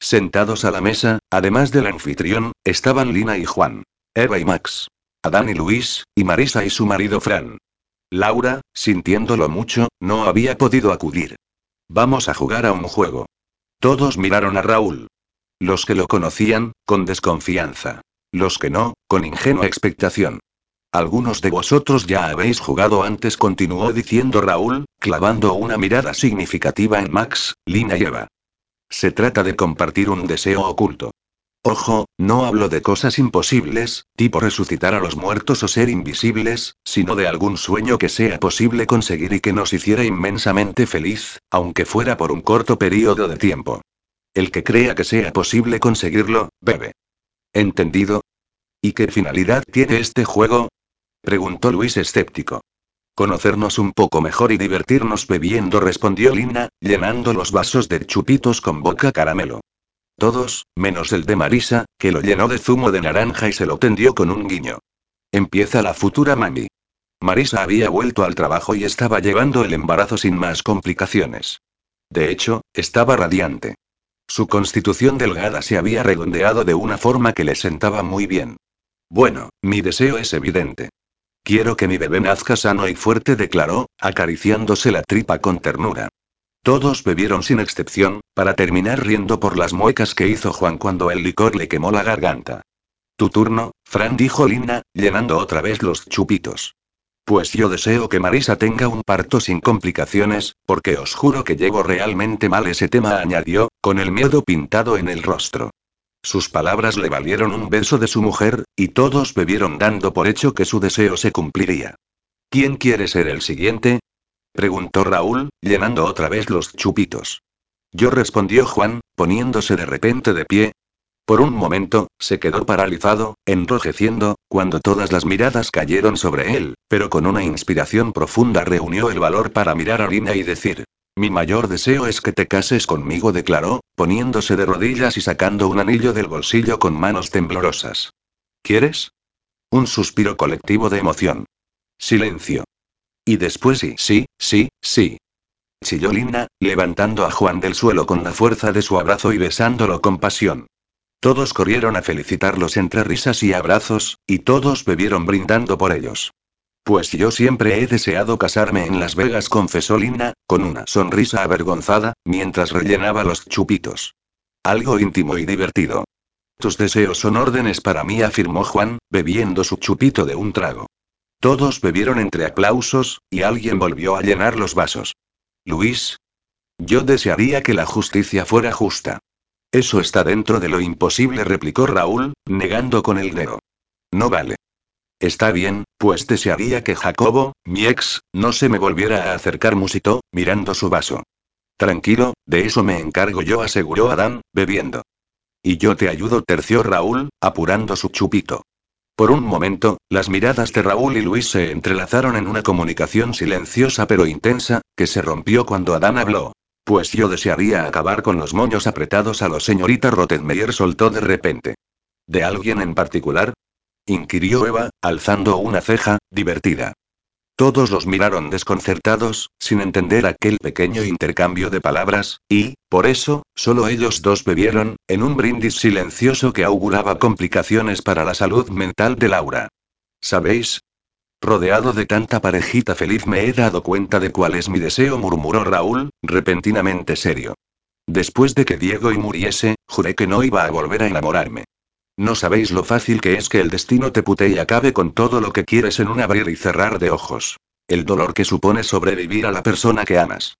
Sentados a la mesa, además del anfitrión, estaban Lina y Juan, Eva y Max, Adán y Luis, y Marisa y su marido Fran. Laura, sintiéndolo mucho, no había podido acudir. Vamos a jugar a un juego. Todos miraron a Raúl. Los que lo conocían, con desconfianza. Los que no, con ingenua expectación. Algunos de vosotros ya habéis jugado antes, continuó diciendo Raúl, clavando una mirada significativa en Max, Lina y Eva. Se trata de compartir un deseo oculto. Ojo, no hablo de cosas imposibles, tipo resucitar a los muertos o ser invisibles, sino de algún sueño que sea posible conseguir y que nos hiciera inmensamente feliz, aunque fuera por un corto periodo de tiempo. El que crea que sea posible conseguirlo, bebe. ¿Entendido? ¿Y qué finalidad tiene este juego? Preguntó Luis escéptico. Conocernos un poco mejor y divertirnos bebiendo, respondió Lina, llenando los vasos de chupitos con boca caramelo. Todos, menos el de Marisa, que lo llenó de zumo de naranja y se lo tendió con un guiño. Empieza la futura mami. Marisa había vuelto al trabajo y estaba llevando el embarazo sin más complicaciones. De hecho, estaba radiante. Su constitución delgada se había redondeado de una forma que le sentaba muy bien. Bueno, mi deseo es evidente. Quiero que mi bebé nazca sano y fuerte, declaró, acariciándose la tripa con ternura. Todos bebieron sin excepción, para terminar riendo por las muecas que hizo Juan cuando el licor le quemó la garganta. Tu turno, Fran dijo Lina, llenando otra vez los chupitos. Pues yo deseo que Marisa tenga un parto sin complicaciones, porque os juro que llevo realmente mal ese tema, añadió, con el miedo pintado en el rostro. Sus palabras le valieron un beso de su mujer, y todos bebieron dando por hecho que su deseo se cumpliría. ¿Quién quiere ser el siguiente? preguntó Raúl, llenando otra vez los chupitos. Yo respondió Juan, poniéndose de repente de pie. Por un momento, se quedó paralizado, enrojeciendo, cuando todas las miradas cayeron sobre él, pero con una inspiración profunda reunió el valor para mirar a Lina y decir, mi mayor deseo es que te cases conmigo, declaró, poniéndose de rodillas y sacando un anillo del bolsillo con manos temblorosas. ¿Quieres? Un suspiro colectivo de emoción. Silencio. Y después sí, sí, sí, sí. Chilló Lina, levantando a Juan del suelo con la fuerza de su abrazo y besándolo con pasión. Todos corrieron a felicitarlos entre risas y abrazos, y todos bebieron brindando por ellos. Pues yo siempre he deseado casarme en Las Vegas, confesó Lina, con una sonrisa avergonzada, mientras rellenaba los chupitos. Algo íntimo y divertido. Tus deseos son órdenes para mí, afirmó Juan, bebiendo su chupito de un trago. Todos bebieron entre aplausos, y alguien volvió a llenar los vasos. Luis. Yo desearía que la justicia fuera justa. Eso está dentro de lo imposible, replicó Raúl, negando con el dedo. No vale. Está bien, pues desearía que Jacobo, mi ex, no se me volviera a acercar, musitó, mirando su vaso. Tranquilo, de eso me encargo yo, aseguró Adán, bebiendo. Y yo te ayudo, terció Raúl, apurando su chupito. Por un momento, las miradas de Raúl y Luis se entrelazaron en una comunicación silenciosa pero intensa, que se rompió cuando Adán habló. Pues yo desearía acabar con los moños apretados a los señorita Rottenmeier soltó de repente. ¿De alguien en particular? Inquirió Eva, alzando una ceja, divertida. Todos los miraron desconcertados, sin entender aquel pequeño intercambio de palabras, y, por eso, solo ellos dos bebieron, en un brindis silencioso que auguraba complicaciones para la salud mental de Laura. ¿Sabéis? Rodeado de tanta parejita feliz me he dado cuenta de cuál es mi deseo, murmuró Raúl, repentinamente serio. Después de que Diego y muriese, juré que no iba a volver a enamorarme. No sabéis lo fácil que es que el destino te pute y acabe con todo lo que quieres en un abrir y cerrar de ojos. El dolor que supone sobrevivir a la persona que amas.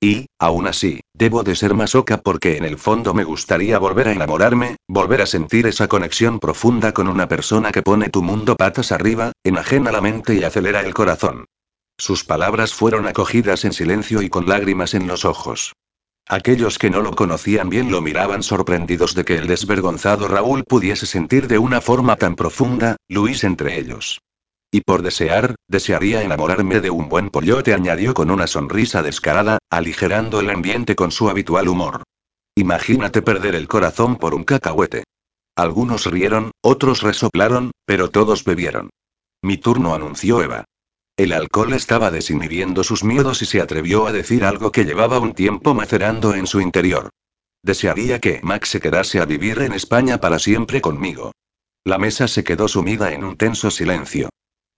Y, aún así, debo de ser masoca porque en el fondo me gustaría volver a enamorarme, volver a sentir esa conexión profunda con una persona que pone tu mundo patas arriba, enajena la mente y acelera el corazón. Sus palabras fueron acogidas en silencio y con lágrimas en los ojos. Aquellos que no lo conocían bien lo miraban sorprendidos de que el desvergonzado Raúl pudiese sentir de una forma tan profunda, Luis entre ellos. Y por desear, desearía enamorarme de un buen pollote, añadió con una sonrisa descarada, aligerando el ambiente con su habitual humor. Imagínate perder el corazón por un cacahuete. Algunos rieron, otros resoplaron, pero todos bebieron. Mi turno anunció Eva. El alcohol estaba desinhibiendo sus miedos y se atrevió a decir algo que llevaba un tiempo macerando en su interior. Desearía que Max se quedase a vivir en España para siempre conmigo. La mesa se quedó sumida en un tenso silencio.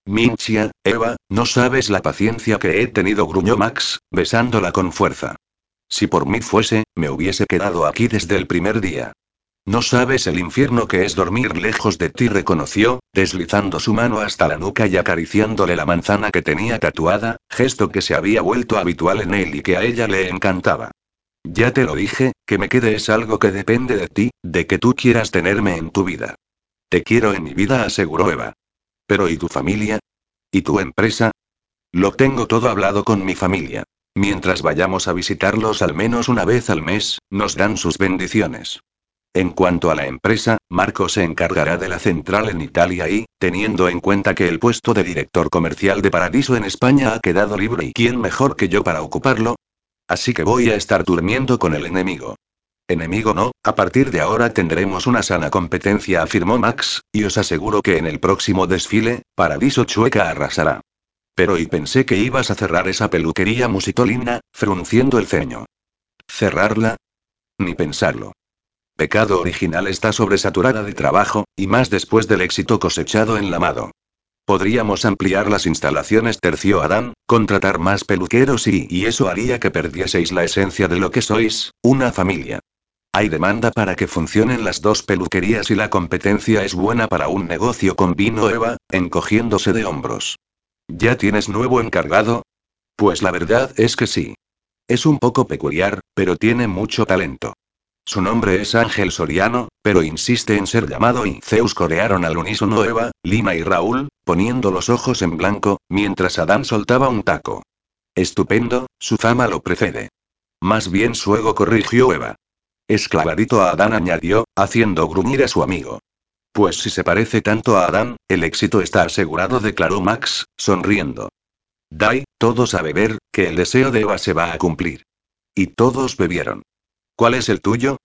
Minchia, Eva, no sabes la paciencia que he tenido, gruñó Max, besándola con fuerza. Si por mí fuese, me hubiese quedado aquí desde el primer día. No sabes el infierno que es dormir lejos de ti, reconoció, deslizando su mano hasta la nuca y acariciándole la manzana que tenía tatuada, gesto que se había vuelto habitual en él y que a ella le encantaba. Ya te lo dije, que me quede es algo que depende de ti, de que tú quieras tenerme en tu vida. Te quiero en mi vida, aseguró Eva. Pero ¿y tu familia? ¿Y tu empresa? Lo tengo todo hablado con mi familia. Mientras vayamos a visitarlos al menos una vez al mes, nos dan sus bendiciones. En cuanto a la empresa, Marco se encargará de la central en Italia y, teniendo en cuenta que el puesto de director comercial de Paradiso en España ha quedado libre y quién mejor que yo para ocuparlo. Así que voy a estar durmiendo con el enemigo. Enemigo no, a partir de ahora tendremos una sana competencia, afirmó Max, y os aseguro que en el próximo desfile, Paradiso Chueca arrasará. Pero y pensé que ibas a cerrar esa peluquería, musitolina, frunciendo el ceño. ¿Cerrarla? Ni pensarlo. Pecado original está sobresaturada de trabajo, y más después del éxito cosechado en Lamado. Podríamos ampliar las instalaciones, terció Adán, contratar más peluqueros y, y eso haría que perdieseis la esencia de lo que sois, una familia. Hay demanda para que funcionen las dos peluquerías y la competencia es buena para un negocio con vino Eva, encogiéndose de hombros. ¿Ya tienes nuevo encargado? Pues la verdad es que sí. Es un poco peculiar, pero tiene mucho talento. Su nombre es Ángel Soriano, pero insiste en ser llamado y Zeus corearon al unísono Eva, Lima y Raúl, poniendo los ojos en blanco, mientras Adán soltaba un taco. Estupendo, su fama lo precede. Más bien su ego corrigió Eva. Esclavadito a Adán añadió, haciendo gruñir a su amigo. Pues si se parece tanto a Adán, el éxito está asegurado, declaró Max, sonriendo. Dai, todos a beber, que el deseo de Eva se va a cumplir. Y todos bebieron. ¿Cuál es el tuyo?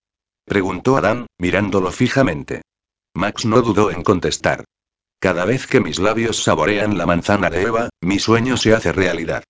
preguntó Adán, mirándolo fijamente. Max no dudó en contestar. Cada vez que mis labios saborean la manzana de Eva, mi sueño se hace realidad.